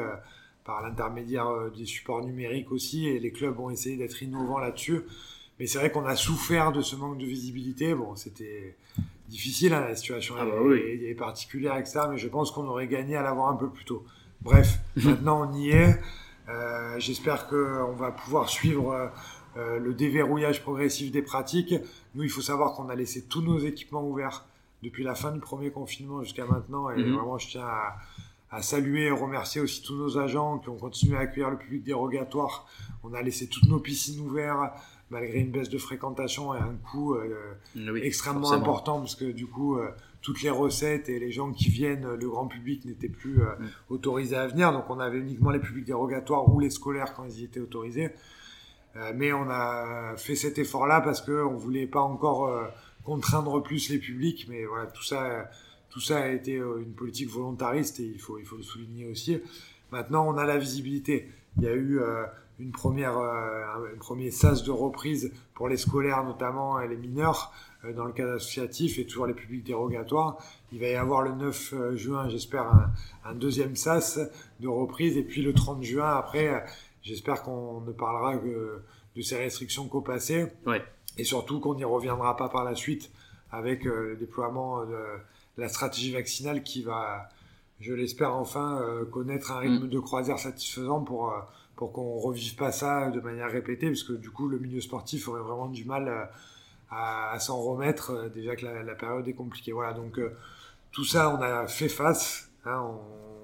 Speaker 1: par l'intermédiaire des supports numériques aussi, et les clubs ont essayé d'être innovants là-dessus. Mais c'est vrai qu'on a souffert de ce manque de visibilité. Bon, c'était difficile, hein, la situation ah bah est, particulière avec ça, mais je pense qu'on aurait gagné à l'avoir un peu plus tôt. Bref, [LAUGHS] maintenant on y est. Euh, J'espère qu'on va pouvoir suivre euh, le déverrouillage progressif des pratiques. Nous, il faut savoir qu'on a laissé tous nos équipements ouverts depuis la fin du premier confinement jusqu'à maintenant. Et mhm. vraiment, je tiens à, à saluer et remercier aussi tous nos agents qui ont continué à accueillir le public dérogatoire. On a laissé toutes nos piscines ouvertes malgré une baisse de fréquentation et un coût euh, extrêmement important parce que du coup euh, toutes les recettes et les gens qui viennent, le grand public n'étaient plus euh, mm. autorisés à venir. Donc on avait uniquement les publics dérogatoires ou les scolaires quand ils y étaient autorisés. mais on a fait cet effort-là parce qu'on ne voulait pas encore contraindre plus les publics. Mais voilà, tout ça, tout ça a été une politique volontariste et il faut, il faut le souligner aussi. Maintenant, on a la visibilité. Il y a eu une première, euh, un premier sas de reprise pour les scolaires notamment et les mineurs euh, dans le cadre associatif et toujours les publics dérogatoires. Il va y avoir le 9 euh, juin, j'espère, un, deuxième sas de reprise et puis le 30 juin après, j'espère qu'on ne parlera que de ces restrictions qu'au passé ouais. et surtout qu'on n'y reviendra pas par la suite avec le déploiement de la stratégie vaccinale qui va, je l'espère enfin, connaître un rythme mm. de croisière satisfaisant pour pour qu'on revive pas ça de manière répétée, parce que du coup, le milieu sportif aurait vraiment du mal euh, à, s'en remettre, euh, déjà que la, période est compliquée. Voilà, donc euh, tout ça, on a fait face, hein,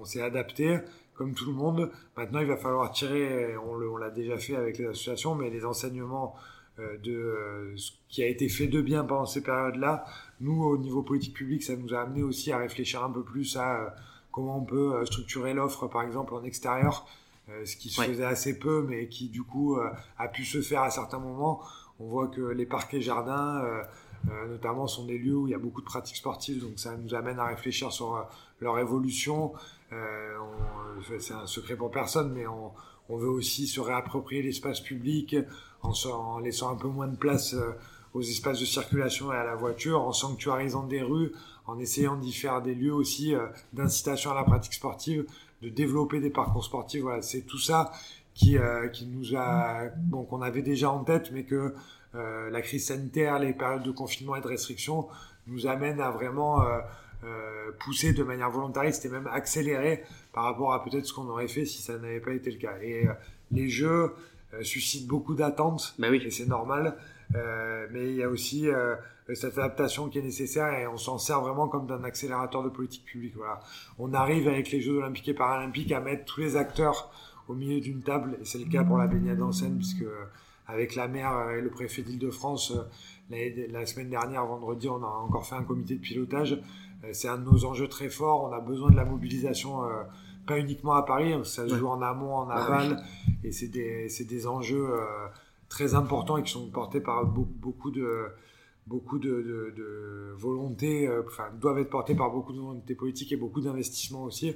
Speaker 1: on, s'est adapté, comme tout le monde. Maintenant, il va falloir tirer, on l'a déjà fait avec les associations, mais les enseignements de ce qui a été fait de bien pendant ces périodes-là, nous, au niveau politique publique, ça nous a amené aussi à réfléchir un peu plus à comment on peut structurer l'offre, par exemple, en extérieur euh, ce qui se faisait assez peu, mais qui du coup euh, a pu se faire à certains moments. On voit que les parquets jardins, euh, notamment, sont des lieux où il y a beaucoup de pratiques sportives, donc ça nous amène à réfléchir sur leur évolution. c'est un secret pour personne, mais on, on veut aussi se réapproprier l'espace public en, en, laissant un peu moins de place aux espaces de circulation et à la voiture, en sanctuarisant des rues, en essayant d'y faire des lieux aussi d'incitation à la pratique sportive de développer des parcours sportifs. Voilà, c'est tout ça qui, euh, qui nous a, bon, qu'on avait déjà en tête, mais que euh, la crise sanitaire, les périodes de confinement et de restriction nous amènent à vraiment euh, pousser de manière volontariste et même accélérer par rapport à peut-être ce qu'on aurait fait si ça n'avait pas été le cas. Et les jeux suscitent beaucoup d'attentes,
Speaker 3: bah oui.
Speaker 1: et c'est normal. mais il y a aussi cette adaptation qui est nécessaire et on s'en sert vraiment comme d'un accélérateur de politique publique. Voilà. On arrive avec les Jeux olympiques et paralympiques à mettre tous les acteurs au milieu d'une table et c'est le cas pour la baignade en Seine puisque euh, avec la maire et le préfet d'Île-de-France euh, la, semaine dernière, vendredi, on a encore fait un comité de pilotage. Euh, c'est un de nos enjeux très forts. On a besoin de la mobilisation pas uniquement à Paris, hein, ça se joue en amont, en bah aval, et c'est des, des, enjeux très importants et qui sont portés par beaucoup de, beaucoup de, de, volonté, euh, enfin, doivent être portés par beaucoup de volonté politique et beaucoup d'investissements aussi.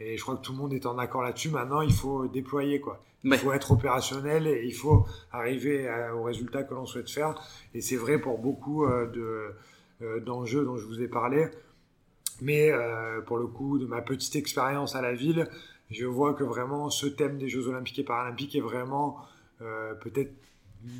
Speaker 1: Et je crois que tout le monde est en accord là-dessus. Maintenant, il faut déployer, quoi. Il faut être opérationnel et il faut arriver au résultat que l'on souhaite faire. Et c'est vrai pour beaucoup euh, de, euh, d'enjeux dont je vous ai parlé. Mais pour le coup, de ma petite expérience à la ville, je vois que vraiment ce thème des Jeux Olympiques et Paralympiques est vraiment peut-être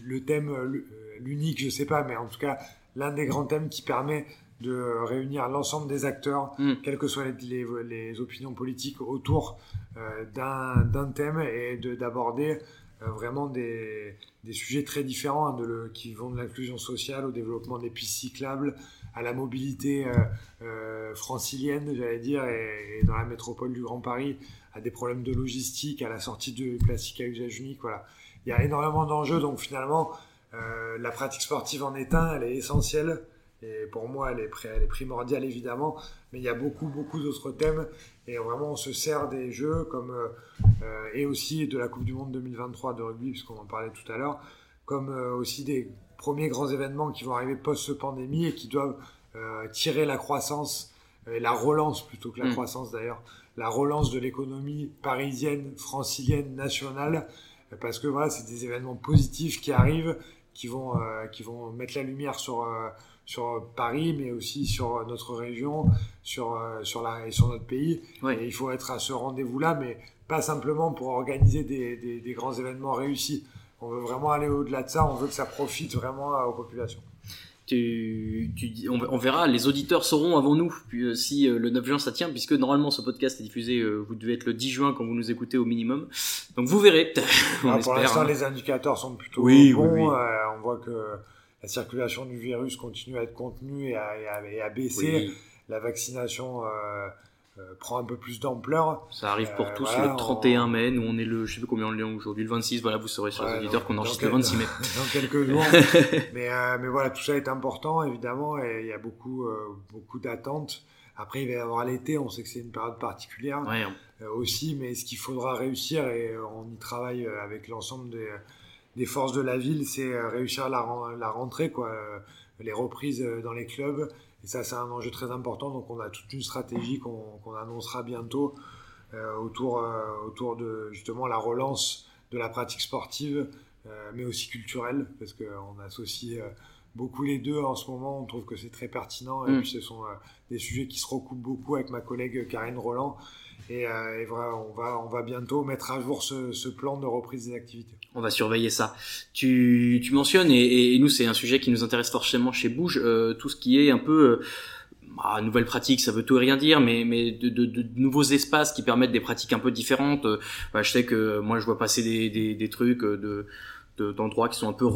Speaker 1: le thème, euh, l'unique, je sais pas, mais en tout cas, l'un des grands thèmes qui permet de réunir l'ensemble des acteurs, mm. quelles que soient les, les, opinions politiques, autour euh, d'un thème et d'aborder vraiment des, des, sujets très différents hein, de le, qui vont de l'inclusion sociale au développement des pistes cyclables, à la mobilité francilienne, j'allais dire, et, dans la métropole du Grand Paris, à des problèmes de logistique, à la sortie de plastique à usage unique. Voilà. Il y a énormément d'enjeux, donc finalement, la pratique sportive en est un, elle est essentielle. Et pour moi, elle est, primordiale évidemment, mais il y a beaucoup, beaucoup d'autres thèmes. Et vraiment, on se sert des jeux comme, euh, et aussi de la Coupe du Monde 2023 de rugby, puisqu'on en parlait tout à l'heure, comme euh, aussi des premiers grands événements qui vont arriver post-pandémie et qui doivent euh, tirer la croissance, et la relance plutôt que la mm. croissance d'ailleurs, la relance de l'économie parisienne, francilienne, nationale, parce que voilà, c'est des événements positifs qui arrivent, qui vont, qui vont mettre la lumière sur sur Paris, mais aussi sur notre région, sur, euh, sur, la, et sur notre pays. Et il faut être à ce rendez-vous-là, mais pas simplement pour organiser des, des, grands événements réussis. On veut vraiment aller au-delà de ça, on veut que ça profite vraiment aux populations.
Speaker 3: Tu, tu, on, verra, les auditeurs sauront avant nous euh, si euh, le 9 juin ça tient, puisque normalement ce podcast est diffusé, vous devez être le 10 juin quand vous nous écoutez au minimum. Donc vous verrez. [LAUGHS]
Speaker 1: on ah, pour l'instant, hein. les indicateurs sont plutôt oui, bons. on voit que la circulation du virus continue à être contenue et à, baisser. La vaccination euh, euh, prend un peu plus d'ampleur.
Speaker 3: Ça arrive pour euh, tous le 31 mai. Nous, on est le, je sais plus combien on est aujourd'hui, le 26. Voilà, vous saurez sur les auditeurs qu'on enregistre le 26 mai. [LAUGHS]
Speaker 1: Dans quelques jours. [LAUGHS] mais, mais voilà, tout ça est important, évidemment, et il y a beaucoup, beaucoup d'attentes. Après, il va y avoir l'été, on sait que c'est une période particulière aussi, mais ce qu'il faudra réussir, et on y travaille avec l'ensemble des, des forces de la ville, c'est euh, réussir la, la rentrée, quoi, euh, les reprises euh, dans les clubs. Et ça, c'est un enjeu très important. Donc, on a toute une stratégie qu'on annoncera bientôt autour, autour de justement la relance de la pratique sportive, mais aussi culturelle, parce qu'on associe beaucoup les deux en ce moment. On trouve que c'est très pertinent. Et mm. puis, ce sont des sujets qui se recoupent beaucoup avec ma collègue Karine Roland. Et, voilà, on, va, on va bientôt mettre à jour ce, ce plan de reprise des activités.
Speaker 3: On va surveiller ça. Tu, tu mentionnes, et, et nous c'est un sujet qui nous intéresse forcément chez Bouge, euh, tout ce qui est un peu... Euh, bah, nouvelle pratique, ça veut tout et rien dire, mais, mais de, de, de, nouveaux espaces qui permettent des pratiques un peu différentes. Euh, bah, je sais que moi je vois passer des, des, des trucs de d'endroits qui sont un peu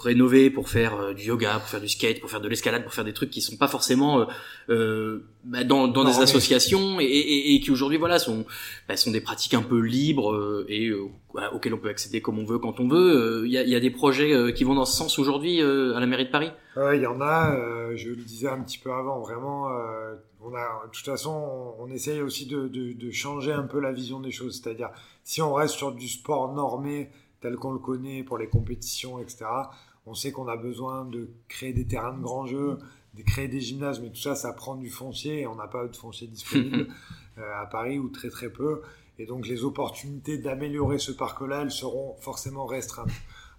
Speaker 3: rénovés pour faire euh, du yoga, pour faire du skate, pour faire de l'escalade, pour faire des trucs qui sont pas forcément euh, euh bah, dans, dans des associations et, et, et, qui aujourd'hui voilà sont bah, sont des pratiques un peu libres euh, et auxquelles on peut accéder comme on veut quand on veut. Il y a, y, a, des projets qui vont dans ce sens aujourd'hui à la mairie de Paris?
Speaker 1: Il y en a. je le disais un petit peu avant. Vraiment, on a de toute façon on, essaye aussi de, de, de changer un peu la vision des choses. C'est-à-dire si on reste sur du sport normé tel qu'on le connaît pour les compétitions, etc. On sait qu'on a besoin de créer des terrains de grands jeux, de créer des gymnases, mais tout ça, ça prend du foncier et on n'a pas de foncier disponible [LAUGHS] euh, à Paris ou très très peu. Et donc les opportunités d'améliorer ce parc-là, elles seront forcément restreintes.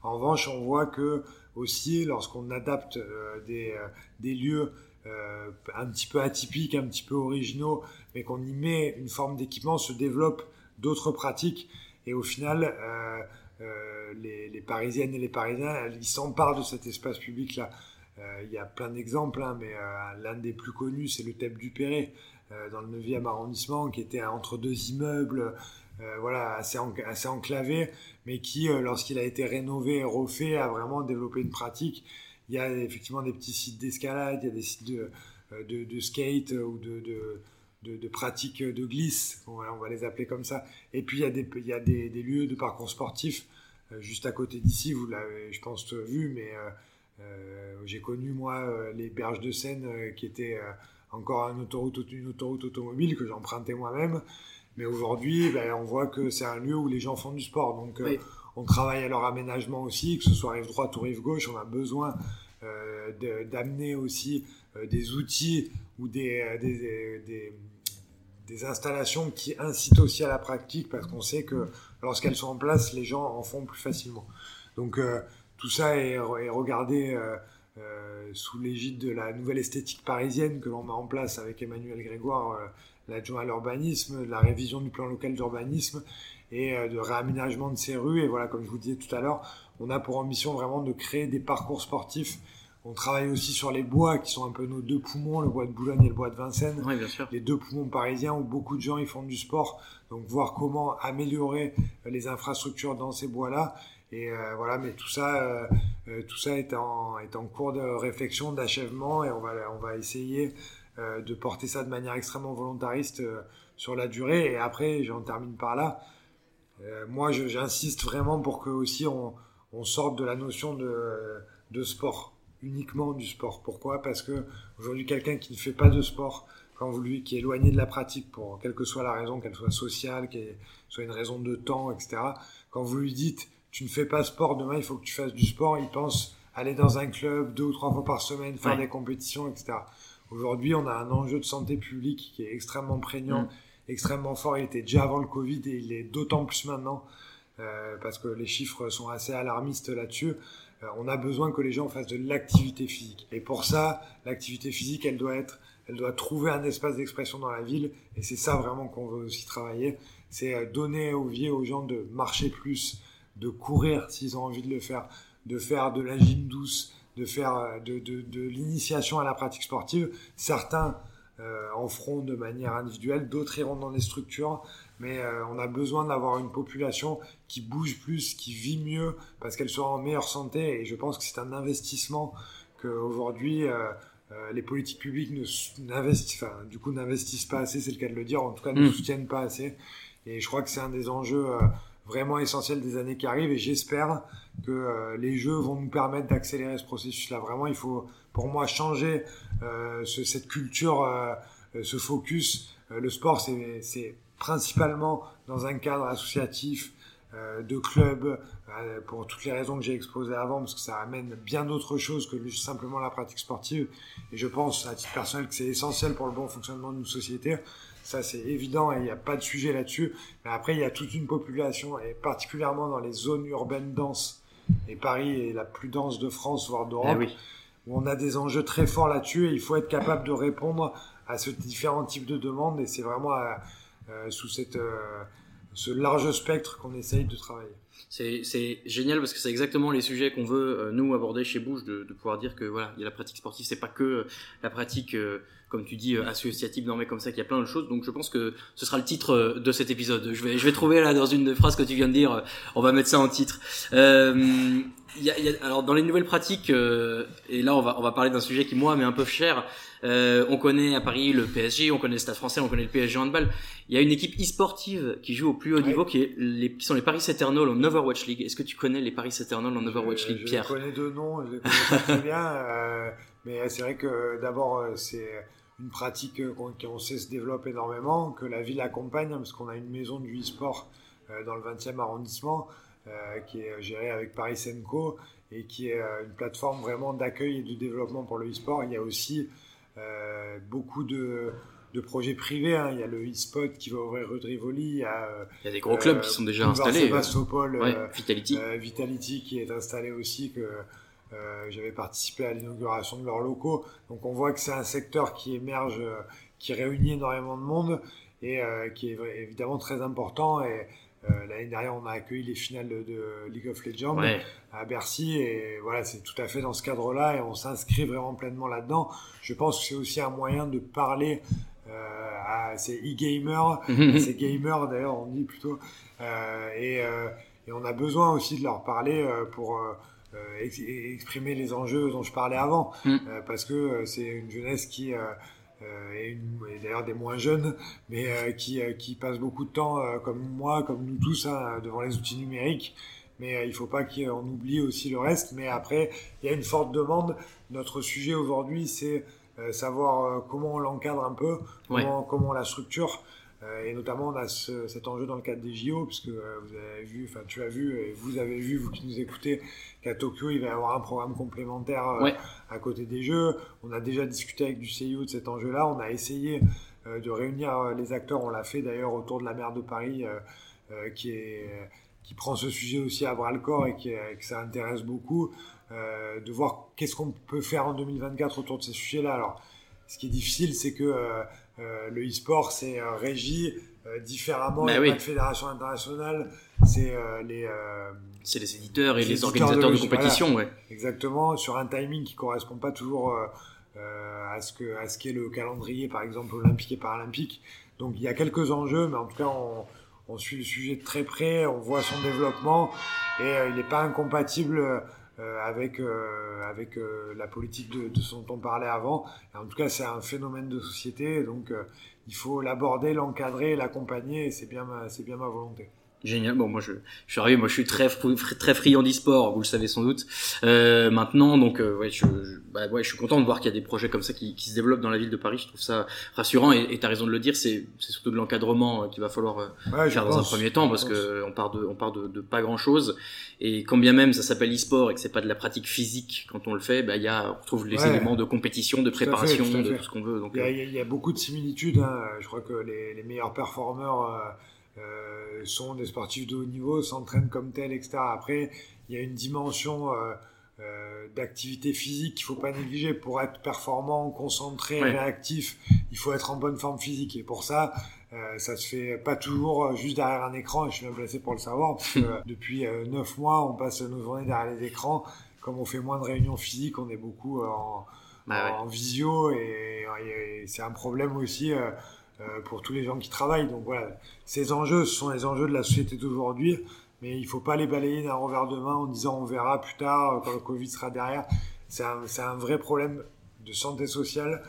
Speaker 1: En revanche, on voit que aussi, lorsqu'on adapte euh, des, euh, des, lieux un petit peu atypiques, un petit peu originaux, mais qu'on y met une forme d'équipement, se développent d'autres pratiques. Et au final, euh, les, Parisiennes et les Parisiens, ils s'emparent de cet espace public-là. Euh, il y a plein d'exemples, hein, mais euh, l'un des plus connus, c'est le Thème du Perret, dans le 9e arrondissement, qui était entre deux immeubles, voilà, assez, enclavé, mais qui, lorsqu'il a été rénové et refait, a vraiment développé une pratique. Il y a effectivement des petits sites d'escalade, il y a des sites de, skate ou de, de, pratiques de glisse, on va les appeler comme ça. Et puis il y a des, il y a des, des lieux de parcours sportifs euh, juste à côté d'ici, vous l'avez, je pense, vu, mais euh, euh, j'ai connu moi les berges de Seine qui étaient encore une autoroute, une autoroute automobile que j'empruntais moi-même. Mais aujourd'hui, ben, on voit que c'est un lieu où les gens font du sport. Donc, on travaille à leur aménagement aussi, que ce soit rive droite ou rive gauche. On a besoin d'amener aussi des outils ou des, des, des installations qui incitent aussi à la pratique parce qu'on sait que lorsqu'elles sont en place, les gens en font plus facilement. Donc euh, tout ça est, regardé euh, euh, sous l'égide de la nouvelle esthétique parisienne que l'on met en place avec Emmanuel Grégoire, l'adjoint à l'urbanisme, la révision du plan local d'urbanisme et de réaménagement de ces rues. Et voilà, comme je vous disais tout à l'heure, on a pour ambition vraiment de créer des parcours sportifs on travaille aussi sur les bois qui sont un peu nos deux poumons, le bois de Boulogne et le bois de Vincennes.
Speaker 3: Oui, bien sûr.
Speaker 1: Les deux poumons parisiens où beaucoup de gens ils font du sport. Donc voir comment améliorer les infrastructures dans ces bois-là. Et euh, voilà, mais tout ça, euh, euh, tout ça est en, est en cours de réflexion, d'achèvement, et on va, on va essayer de porter ça de manière extrêmement volontariste sur la durée. Et après, j'en termine par là. moi, j'insiste vraiment pour que aussi on, on sorte de la notion de, de sport uniquement du sport. Pourquoi? Parce que aujourd'hui, quelqu'un qui ne fait pas de sport, quand vous lui, qui est éloigné de la pratique, pour quelle que soit la raison, qu'elle soit sociale, qu'elle soit une raison de temps, etc. Quand vous lui dites, tu ne fais pas sport, demain il faut que tu fasses du sport, il pense aller dans un club deux ou trois fois par semaine, faire des compétitions, etc. Aujourd'hui, on a un enjeu de santé publique qui est extrêmement prégnant, mm. extrêmement fort. Il était déjà avant le Covid et il est d'autant plus maintenant euh, parce que les chiffres sont assez alarmistes là-dessus. Euh, on a besoin que les gens fassent de l'activité physique. Et pour ça, l'activité physique, elle doit être, elle doit trouver un espace d'expression dans la ville. Et c'est ça vraiment qu'on veut aussi travailler. C'est euh, donner vieux aux gens de marcher plus, de courir s'ils ont envie de le faire, de faire de la gym douce, de faire euh, de, l'initiation à la pratique sportive. Certains en feront de manière individuelle, d'autres iront dans des structures, mais euh, on a besoin d'avoir une population qui bouge plus, qui vit mieux, parce qu'elle sera en meilleure santé, et je pense que c'est un investissement qu'aujourd'hui euh, euh, les politiques publiques n'investissent, enfin, du coup n'investissent pas assez, c'est le cas de le dire, en tout cas ne mm. soutiennent pas assez, et je crois que c'est un des enjeux vraiment essentiels des années qui arrivent, et j'espère que les jeux vont nous permettre d'accélérer ce processus-là. Vraiment, il faut pour moi changer euh, ce, cette culture, euh, ce focus. Euh, le sport, c'est principalement dans un cadre associatif, de club, pour toutes les raisons que j'ai exposées avant, parce que ça amène bien d'autres choses que juste simplement la pratique sportive. Et je pense, à titre personnel, que c'est essentiel pour le bon fonctionnement d'une société. Ça, c'est évident et il n'y a pas de sujet là-dessus. Mais après, il y a toute une population, et particulièrement dans les zones urbaines denses, et Paris est la plus dense de France, voire d'Europe. Eh oui on a des enjeux très forts là-dessus et il faut être capable de répondre à ce différents types de demandes et c'est vraiment euh, euh, sous cette, euh, ce large spectre qu'on essaye de travailler.
Speaker 3: C'est génial parce que c'est exactement les sujets qu'on veut nous aborder chez Bouge, de, de, pouvoir dire que voilà, il y a la pratique sportive, c'est pas que la pratique comme tu dis, associative, normée comme ça, qu'il y a plein de choses. Donc je pense que ce sera le titre de cet épisode. Je vais, je vais trouver là dans une phrase que tu viens de dire, on va mettre ça en titre. Euh, y a, y a, alors dans les nouvelles pratiques, euh, et là on va on va parler d'un sujet qui moi m'est un peu cher. Euh, on connaît à Paris le PSG, on connaît le Stade Français, on connaît le PSG handball. Il y a une équipe e-sportive qui joue au plus haut niveau, qui, est les, qui sont les Paris Eternals en Overwatch League. Est-ce que tu connais les Paris Eternals en Overwatch League, Pierre?
Speaker 1: Je connais deux noms, je les connais pas très bien, euh, mais c'est vrai que d'abord c'est une pratique qu'on sait se développe énormément, que la ville accompagne, parce qu'on a une maison du e-sport dans le 20e arrondissement. Euh, qui est géré avec Paris Senco et qui est euh, une plateforme vraiment d'accueil et de développement pour le e-sport. Il y a aussi euh, beaucoup de, de projets privés. Hein. Il y a le e-spot qui va ouvrir rue de Rivoli. Il y a,
Speaker 3: il y a des gros clubs qui sont déjà installés.
Speaker 1: Sébastopol,
Speaker 3: Vitality.
Speaker 1: Vitality qui est installé aussi. Que j'avais participé à l'inauguration de leurs locaux. Donc on voit que c'est un secteur qui émerge, qui réunit énormément de monde et qui est évidemment très important. Et euh, l'année dernière, on a accueilli les finales de, League of Legends à Bercy et voilà, c'est tout à fait dans ce cadre-là et on s'inscrit vraiment pleinement là-dedans. Je pense que c'est aussi un moyen de parler euh, à ces e-gamers, [LAUGHS] ces gamers d'ailleurs, on dit plutôt, euh, et, et, on a besoin aussi de leur parler pour exprimer les enjeux dont je parlais avant, mm. parce que c'est une jeunesse qui euh, et, d'ailleurs des moins jeunes, mais euh, qui, euh, qui passent beaucoup de temps, comme moi, comme nous tous, hein, devant les outils numériques. Mais il faut pas qu'on oublie aussi le reste. Mais après, il y a une forte demande. Notre sujet aujourd'hui, c'est savoir comment on l'encadre un peu, comment, comment on la structure. Euh, et notamment, on a ce, cet enjeu dans le cadre des JO, puisque euh, vous avez vu, enfin tu as vu, et vous avez vu, vous qui nous écoutez, qu'à Tokyo, il va y avoir un programme complémentaire euh, à côté des Jeux. On a déjà discuté avec du CIO de cet enjeu-là. On a essayé de réunir les acteurs. On l'a fait d'ailleurs autour de la mer de Paris, qui est qui prend ce sujet aussi à bras le corps et qui, que ça intéresse beaucoup, de voir qu'est-ce qu'on peut faire en 2024 autour de ces sujets-là. Alors, ce qui est difficile, c'est que euh, le e-sport, c'est euh, régi euh, différemment. Bah pas de fédération internationale. C'est les,
Speaker 3: c'est les éditeurs et
Speaker 1: Les
Speaker 3: organisateurs de,
Speaker 1: de-
Speaker 3: compétition, ouais.
Speaker 1: Exactement, sur un timing qui correspond pas toujours euh, euh, à ce que à ce qu'est le calendrier, par exemple olympique et paralympique. Donc il y a quelques enjeux, mais en tout cas on, on suit le sujet de très près, on voit son développement et euh, il n'est pas incompatible euh, avec euh, avec euh, la politique de, ce dont on parlait avant. En tout cas c'est un phénomène de société, donc il faut l'aborder, l'encadrer, l'accompagner, et c'est bien bien ma volonté.
Speaker 3: Génial. Bon, moi, je, je suis arrivé. Moi, je suis très, très friand d'e-sport. Vous le savez sans doute. Euh, maintenant, donc, euh, ouais, je, je- bah, ouais, je suis content de voir qu'il y a des projets comme ça qui, qui se développent dans la ville de Paris. Je trouve ça rassurant. Et et t'as raison de le dire. C'est, c'est surtout de l'encadrement euh, qu'il va falloir euh,
Speaker 1: Ouais,
Speaker 3: faire dans un premier temps, parce que on part de, on part de, de pas grand chose. Et quand bien même ça s'appelle e-sport et que c'est pas de la pratique physique quand on le fait, bah, il y a, on retrouve les
Speaker 1: Ouais.
Speaker 3: éléments de compétition, de
Speaker 1: Tout à fait,
Speaker 3: préparation,
Speaker 1: tout
Speaker 3: de tout ce qu'on veut. Donc,
Speaker 1: Il y, a,
Speaker 3: euh,
Speaker 1: il y a- il y a beaucoup de similitudes. hein. Je crois que les, les meilleurs performeurs euh, euh, sont des sportifs de haut niveau, s'entraînent comme tels, etc. Après, il y a une dimension euh, euh, d'activité physique qu'il faut pas négliger. Pour être performant, concentré, réactif, il faut être en bonne forme physique. Et pour ça, euh, ça se fait pas toujours juste derrière un écran. Et je suis bien placé pour le savoir, parce que [LAUGHS] depuis neuf mois, on passe nos journées derrière les écrans. Comme on fait moins de réunions physiques, on est beaucoup en,
Speaker 3: bah, ouais.
Speaker 1: en visio et, et c'est un problème aussi euh, pour tous les gens qui travaillent. Donc voilà, ces enjeux, ce sont les enjeux de la société d'aujourd'hui, mais il faut pas les balayer d'un revers de main en disant on verra plus tard quand le Covid sera derrière. C'est un, vrai problème de santé sociale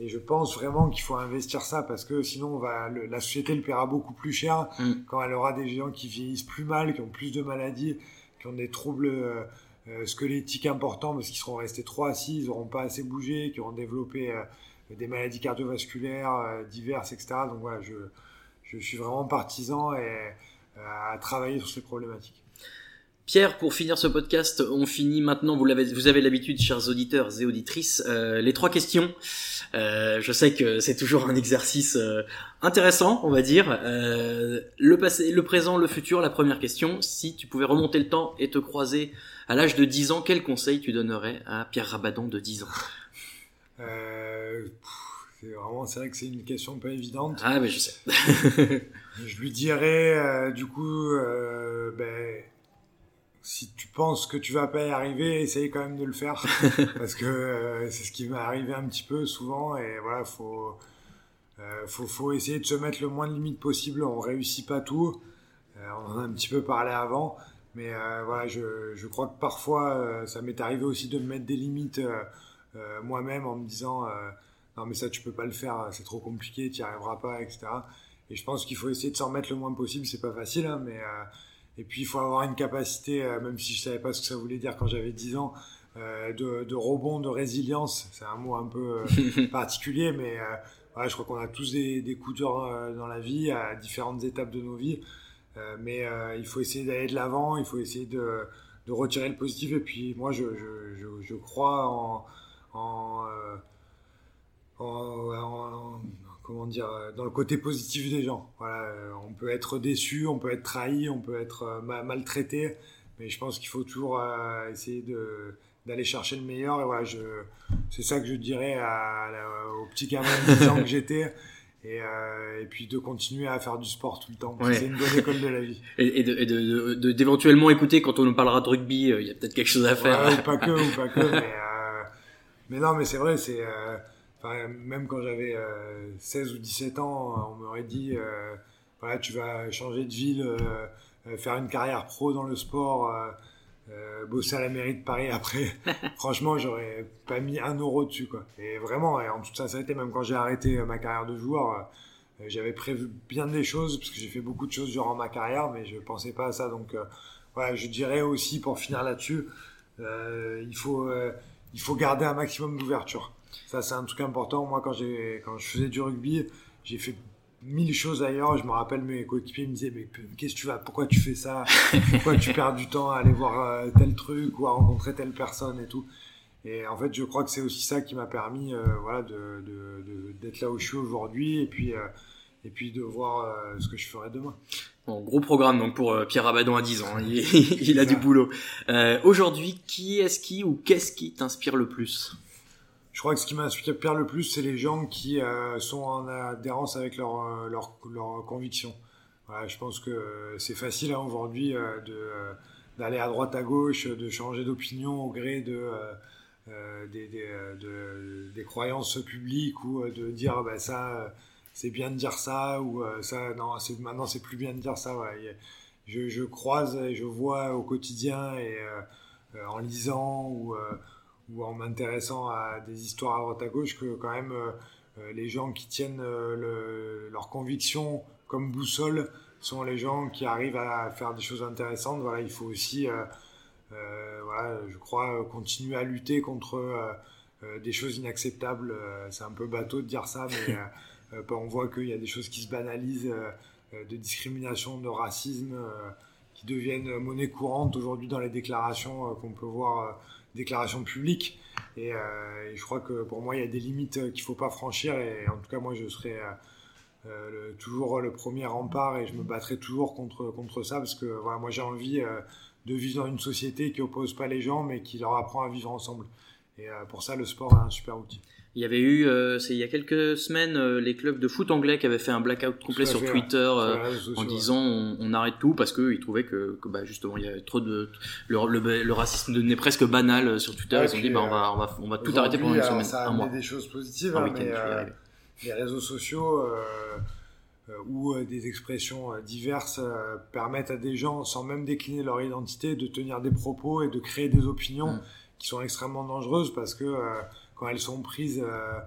Speaker 1: et je pense vraiment qu'il faut investir ça parce que sinon on va, le- la société le paiera beaucoup plus cher
Speaker 3: Mm.
Speaker 1: quand elle aura des gens qui vieillissent plus mal, qui ont plus de maladies, qui ont des troubles euh, euh, squelettiques importants parce qu'ils seront restés trop assis, ils n'auront pas assez bougé, qui auront développé euh, des maladies cardiovasculaires euh, diverses, etc. Donc voilà, je, je suis vraiment partisan et, euh, à travailler sur ces problématiques.
Speaker 3: Pierre, pour finir ce podcast, on finit maintenant. Vous l'avez, vous avez l'habitude, chers auditeurs et auditrices, euh, les trois questions. Euh, je sais que c'est toujours un exercice euh, intéressant, on va dire. Euh, le passé, le présent, le futur. La première question si tu pouvais remonter le temps et te croiser à l'âge de 10 ans, quel conseil tu donnerais à Pierre Rabadon de 10 ans?
Speaker 1: Euh, c'est vraiment, c'est vrai que c'est une question pas évidente.
Speaker 3: Ah, mais je sais. [LAUGHS]
Speaker 1: Je lui dirais, euh, du coup, euh, ben, si tu penses que tu vas pas y arriver, essaye quand même de le faire, [LAUGHS] parce que euh, c'est ce qui m'est arrivé un petit peu souvent, et voilà, faut, euh, faut, faut essayer de se mettre le moins de limites possible. On réussit pas tout, Euh, on en a un petit peu parlé avant, mais voilà, je, je crois que parfois, ça m'est arrivé aussi de me mettre des limites moi-même en me disant, non mais ça tu peux pas le faire, c'est trop compliqué, tu y arriveras pas, etc. Et je pense qu'il faut essayer de s'en remettre le moins possible. C'est pas facile, hein, mais et puis il faut avoir une capacité, euh, même si je savais pas ce que ça voulait dire quand j'avais 10 ans, euh, de, de rebond, de résilience. C'est un mot un peu euh, [LAUGHS] particulier, mais je crois qu'on a tous des, des coups durs dans la vie à différentes étapes de nos vies. Mais il faut essayer d'aller de l'avant, il faut essayer de, de retirer le positif. Et puis moi, je, je, je, je crois en, en, en, en- comment dire, euh, dans le côté positif des gens. Voilà, euh, on peut être déçu, on peut être trahi, on peut être euh, ma- maltraité, mais je pense qu'il faut toujours essayer de d'aller chercher le meilleur. Et voilà, je, c'est ça que je dirais à, au petit gamin de 10 ans que j'étais. Et, euh, et puis de continuer à faire du sport tout le temps.
Speaker 3: Ouais.
Speaker 1: C'est une bonne école de la vie. [LAUGHS]
Speaker 3: Et, de, d'éventuellement écouter quand on nous parlera de rugby, euh, il y a peut-être quelque chose à faire.
Speaker 1: Ouais, ou pas que, ou pas que, mais, euh, mais non, mais c'est vrai, c'est, euh, enfin, même quand j'avais euh, 16 ou 17 ans, on m'aurait dit, euh, voilà, tu vas changer de ville, euh, euh, faire une carrière pro dans le sport, bosser à la mairie de Paris après. [LAUGHS] Franchement, j'aurais pas mis un euro dessus, quoi. Et vraiment, et en toute sincérité, même quand j'ai arrêté ma carrière de joueur, j'avais prévu bien des choses, parce que j'ai fait beaucoup de choses durant ma carrière, mais je pensais pas à ça. Donc, voilà, je dirais aussi, pour finir là-dessus, il faut il faut garder un maximum d'ouverture. Ça c'est un truc important. Moi quand j'ai quand je faisais du rugby, j'ai fait mille choses ailleurs. Je me rappelle mes coéquipiers me disaient mais qu'est-ce que tu vas pourquoi tu fais ça? [LAUGHS] Pourquoi tu perds du temps à aller voir euh, tel truc ou à rencontrer telle personne et tout? Et en fait, je crois que c'est aussi ça qui m'a permis euh, voilà de d'être là où je suis aujourd'hui et puis euh, et puis de voir euh, ce que je ferai demain.
Speaker 3: Bon, gros programme donc pour Pierre Abadon à 10 ans. hein. Il, [LAUGHS] il a du boulot. Aujourd'hui, qui est-ce qui ou qu'est-ce qui t'inspire le plus?
Speaker 1: Je crois que ce qui m'inspire le plus, c'est les gens qui euh, sont en adhérence avec leurs euh, convictions. Je pense que euh, c'est facile hein, aujourd'hui d'aller à droite à gauche, de changer d'opinion au gré de, des, croyances publiques ou de dire bah, ça c'est bien de dire ça ou ça non maintenant c'est plus bien de dire ça je, je, croise et je vois au quotidien et en lisant ou ou en m'intéressant à des histoires à droite à gauche que quand même euh, euh, les gens qui tiennent euh, le, leurs convictions comme boussole sont les gens qui arrivent à faire des choses intéressantes. Voilà, il faut aussi, voilà, je crois, continuer à lutter contre des choses inacceptables. c'est un peu bateau de dire ça, mais [LAUGHS] on voit qu'il y a des choses qui se banalisent, de discrimination, de racisme, qui deviennent monnaie courante aujourd'hui dans les déclarations qu'on peut voir déclaration publique. Et, euh, et, je crois que pour moi, il y a des limites qu'il ne faut pas franchir. Et en tout cas, moi, je serai euh, euh, toujours le premier rempart et je me battrai toujours contre, contre ça parce que voilà, moi, j'ai envie de vivre dans une société qui oppose pas les gens, mais qui leur apprend à vivre ensemble. Et pour ça, le sport est un super outil.
Speaker 3: Il y avait eu, euh, c'est il y a quelques semaines, euh, les clubs de foot anglais qui avaient fait un blackout complet sur Twitter euh, en disant on, arrête tout parce qu'ils trouvaient que, que bah, justement il y avait trop de le, le, racisme devenait presque banal sur Twitter. ils ont dit bah, on va on va on va tout arrêter pendant une semaine,
Speaker 1: ça a
Speaker 3: un mois.
Speaker 1: des choses positives, hein, mais les réseaux sociaux ou des expressions diverses permettent à des gens, sans même décliner leur identité, de tenir des propos et de créer des opinions mm. qui sont extrêmement dangereuses parce que quand elles sont prises euh,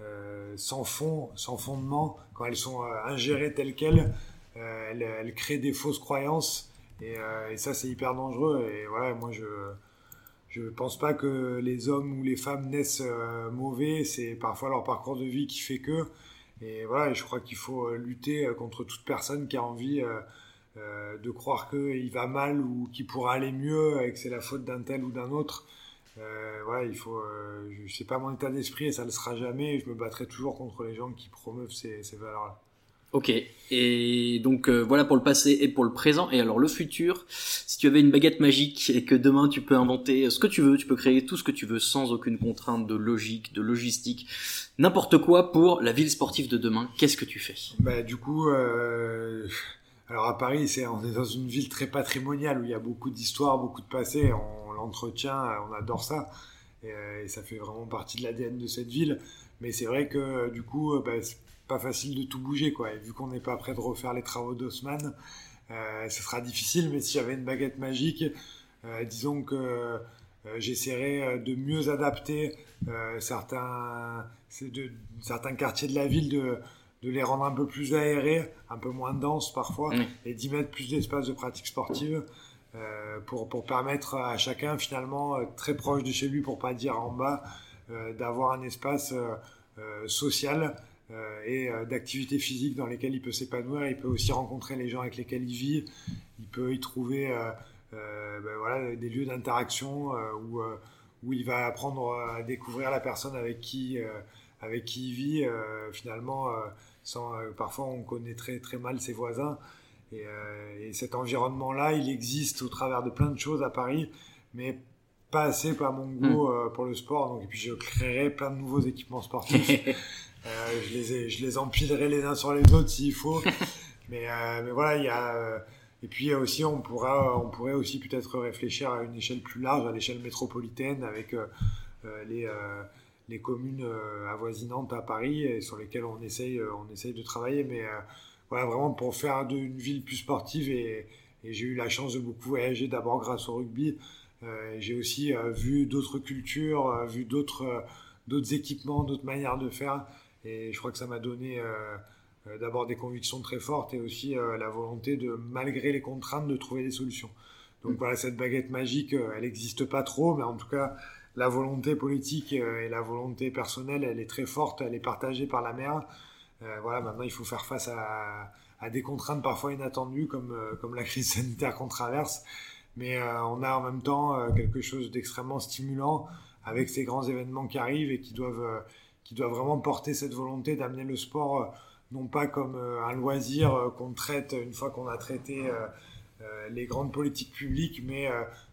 Speaker 1: euh, sans fond, sans fondement, quand elles sont euh, ingérées telles quelles, elles, créent des fausses croyances. Et, et ça, c'est hyper dangereux. Et voilà, moi, je je pense pas que les hommes ou les femmes naissent mauvais. C'est parfois leur parcours de vie qui fait que. Et voilà, je crois qu'il faut lutter contre toute personne qui a envie de croire qu'il va mal ou qu'il pourra aller mieux et que c'est la faute d'un tel ou d'un autre. Euh, voilà, il faut. Euh, je sais pas mon état d'esprit et ça ne le sera jamais. je me battrai toujours contre les gens qui promeuvent ces, ces valeurs-là.
Speaker 3: Ok, et donc euh, voilà pour le passé et pour le présent. Et alors le futur, si tu avais une baguette magique et que demain tu peux inventer ce que tu veux, tu peux créer tout ce que tu veux sans aucune contrainte de logique, de logistique, n'importe quoi pour la ville sportive de demain, qu'est-ce que tu fais?
Speaker 1: Bah, Du coup, euh, alors à Paris, c'est on est dans une ville très patrimoniale où il y a beaucoup d'histoire, beaucoup de passé. On, entretien, euh, on adore ça. Euh, et, ça fait vraiment partie de l'ADN de cette ville. Mais c'est vrai que euh, du coup, bah, c'est pas facile de tout bouger. Quoi. Et vu qu'on n'est pas prêt de refaire les travaux d'Haussmann, ce sera difficile. Mais si j'avais une baguette magique, disons que j'essaierais de mieux adapter certains, certains quartiers de la ville, de les rendre un peu plus aérés, un peu moins denses parfois, et d'y mettre plus d'espace de pratique sportive. Euh, pour, pour, permettre à chacun finalement euh, très proche de chez lui, pour pas dire en bas, euh, d'avoir un espace social et d'activité physique dans lesquelles il peut s'épanouir. Il peut aussi rencontrer les gens avec lesquels il vit. Il peut y trouver ben voilà, des lieux d'interaction où, où il va apprendre à découvrir la personne avec qui, avec qui il vit. finalement, sans, parfois on connaît très, très mal ses voisins. Euh, et, cet environnement-là, il existe au travers de plein de choses à Paris, mais pas assez par mon goût hmm. euh, pour le sport. Donc, et puis je créerai plein de nouveaux équipements sportifs. [LAUGHS] euh, je, les, je les empilerai les uns sur les autres s'il faut. [LAUGHS] mais, euh, mais voilà, il y a. et puis aussi, on, pourra, on pourrait aussi peut-être réfléchir à une échelle plus large, à l'échelle métropolitaine, avec les, les communes avoisinantes à Paris, et sur lesquelles on essaye, on essaye de travailler. Mais voilà, vraiment pour faire d'une ville plus sportive. Et, j'ai eu la chance de beaucoup voyager d'abord grâce au rugby. Euh, j'ai aussi euh, vu d'autres cultures, euh, vu d'autres d'autres équipements, d'autres manières de faire. Et je crois que ça m'a donné d'abord des convictions très fortes et aussi la volonté de, malgré les contraintes, de trouver des solutions. Donc voilà, cette baguette magique, elle n'existe pas trop, mais en tout cas, la volonté politique et la volonté personnelle, elle est très forte, elle est partagée par la mer. Euh, voilà, maintenant il faut faire face à, des contraintes parfois inattendues comme, euh, comme la crise sanitaire qu'on traverse. Mais euh, on a en même temps quelque chose d'extrêmement stimulant avec ces grands événements qui arrivent et qui doivent, qui doivent vraiment porter cette volonté d'amener le sport non pas comme un loisir qu'on traite une fois qu'on a traité les grandes politiques publiques, mais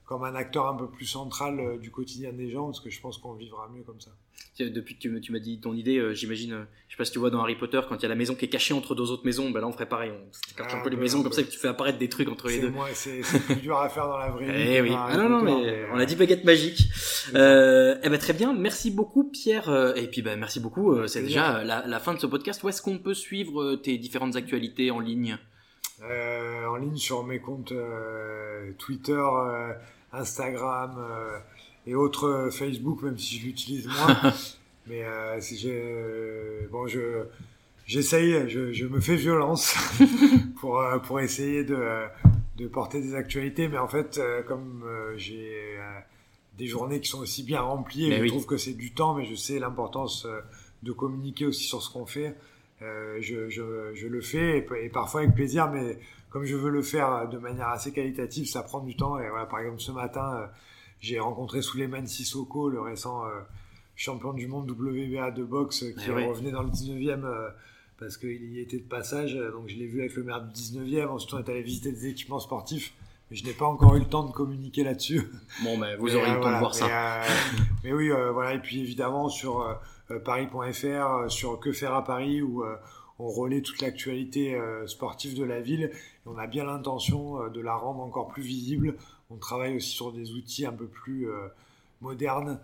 Speaker 1: comme un acteur un peu plus central euh, du quotidien des gens, parce que je pense qu'on vivra mieux comme ça.
Speaker 3: Depuis que tu, m'as dit ton idée, euh, j'imagine, euh, je sais pas si tu vois dans Harry Potter, quand il y a la maison qui est cachée entre deux autres maisons, ben là on ferait pareil, on cache un peu les maisons comme ça que tu fais apparaître des trucs entre les deux.
Speaker 1: C'est plus dur à faire dans la vraie vie.
Speaker 3: Eh oui, ah, non, non, mais on a dit baguette magique. Euh, eh ben très bien, merci beaucoup Pierre, et puis ben merci beaucoup, c'est déjà la, la, fin de ce podcast. Où est-ce qu'on peut suivre tes différentes actualités en ligne?
Speaker 1: En ligne sur mes comptes Twitter Instagram euh, et autres euh, Facebook, même si je l'utilise moins. [LAUGHS] Mais euh, si j'ai bon, je j'essaye, je, je, me fais violence [LAUGHS] pour pour essayer de de porter des actualités, mais en fait, comme j'ai des journées qui sont aussi bien remplies, je trouve que c'est du temps, mais je sais l'importance de communiquer aussi sur ce qu'on fait. Je, je, je, le fais et, et, parfois avec plaisir, mais comme je veux le faire de manière assez qualitative, ça prend du temps. Et voilà, par exemple, ce matin, euh, j'ai rencontré Suleiman Sissoko, le récent euh, champion du monde WBA de boxe, qui eh revenait dans le 19e euh, parce qu'il y était de passage. Donc je l'ai vu avec le maire du 19e. Ensuite, on est allé visiter des équipements sportifs. Mais je n'ai pas encore eu le temps de communiquer là-dessus.
Speaker 3: Bon, mais vous aurez le temps de voir ça.
Speaker 1: mais oui, voilà. Et puis évidemment sur paris.fr, sur Que faire à Paris, où on relaie toute l'actualité euh, sportive de la ville et on a bien l'intention euh, de la rendre encore plus visible. On travaille aussi sur des outils un peu plus euh, modernes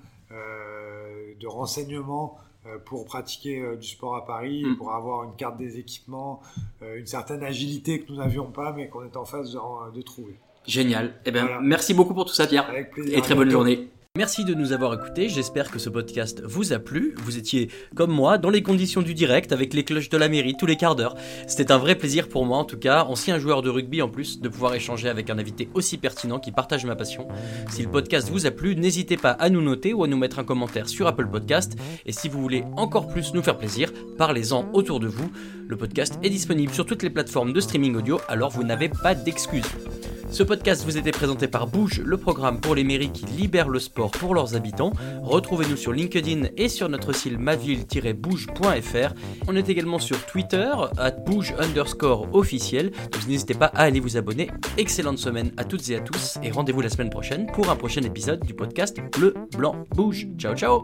Speaker 1: de renseignement pour pratiquer du sport à Paris, mm. pour avoir une carte des équipements, une certaine agilité que nous n'avions pas mais qu'on est en phase de, trouver.
Speaker 3: Génial. Eh bien, merci beaucoup pour tout ça, Pierre.
Speaker 1: Avec plaisir.
Speaker 3: Et très bonne journée. Merci de nous avoir écoutés, j'espère que ce podcast vous a plu. Vous étiez, comme moi, dans les conditions du direct, avec les cloches de la mairie tous les quarts d'heure. C'était un vrai plaisir pour moi, en tout cas, ancien joueur de rugby en plus, de pouvoir échanger avec un invité aussi pertinent qui partage ma passion. Si le podcast vous a plu, n'hésitez pas à nous noter ou à nous mettre un commentaire sur Apple Podcast. Et si vous voulez encore plus nous faire plaisir, parlez-en autour de vous. Le podcast est disponible sur toutes les plateformes de streaming audio, alors vous n'avez pas d'excuses. Ce podcast vous était présenté par Bouge, le programme pour les mairies qui libèrent le sport pour leurs habitants. Retrouvez-nous sur LinkedIn et sur notre site maville-bouge.fr. On est également sur Twitter, at bouge underscore officiel, donc n'hésitez pas à aller vous abonner. Excellente semaine à toutes et à tous, et rendez-vous la semaine prochaine pour un prochain épisode du podcast Bleu, Blanc, Bouge. Ciao ciao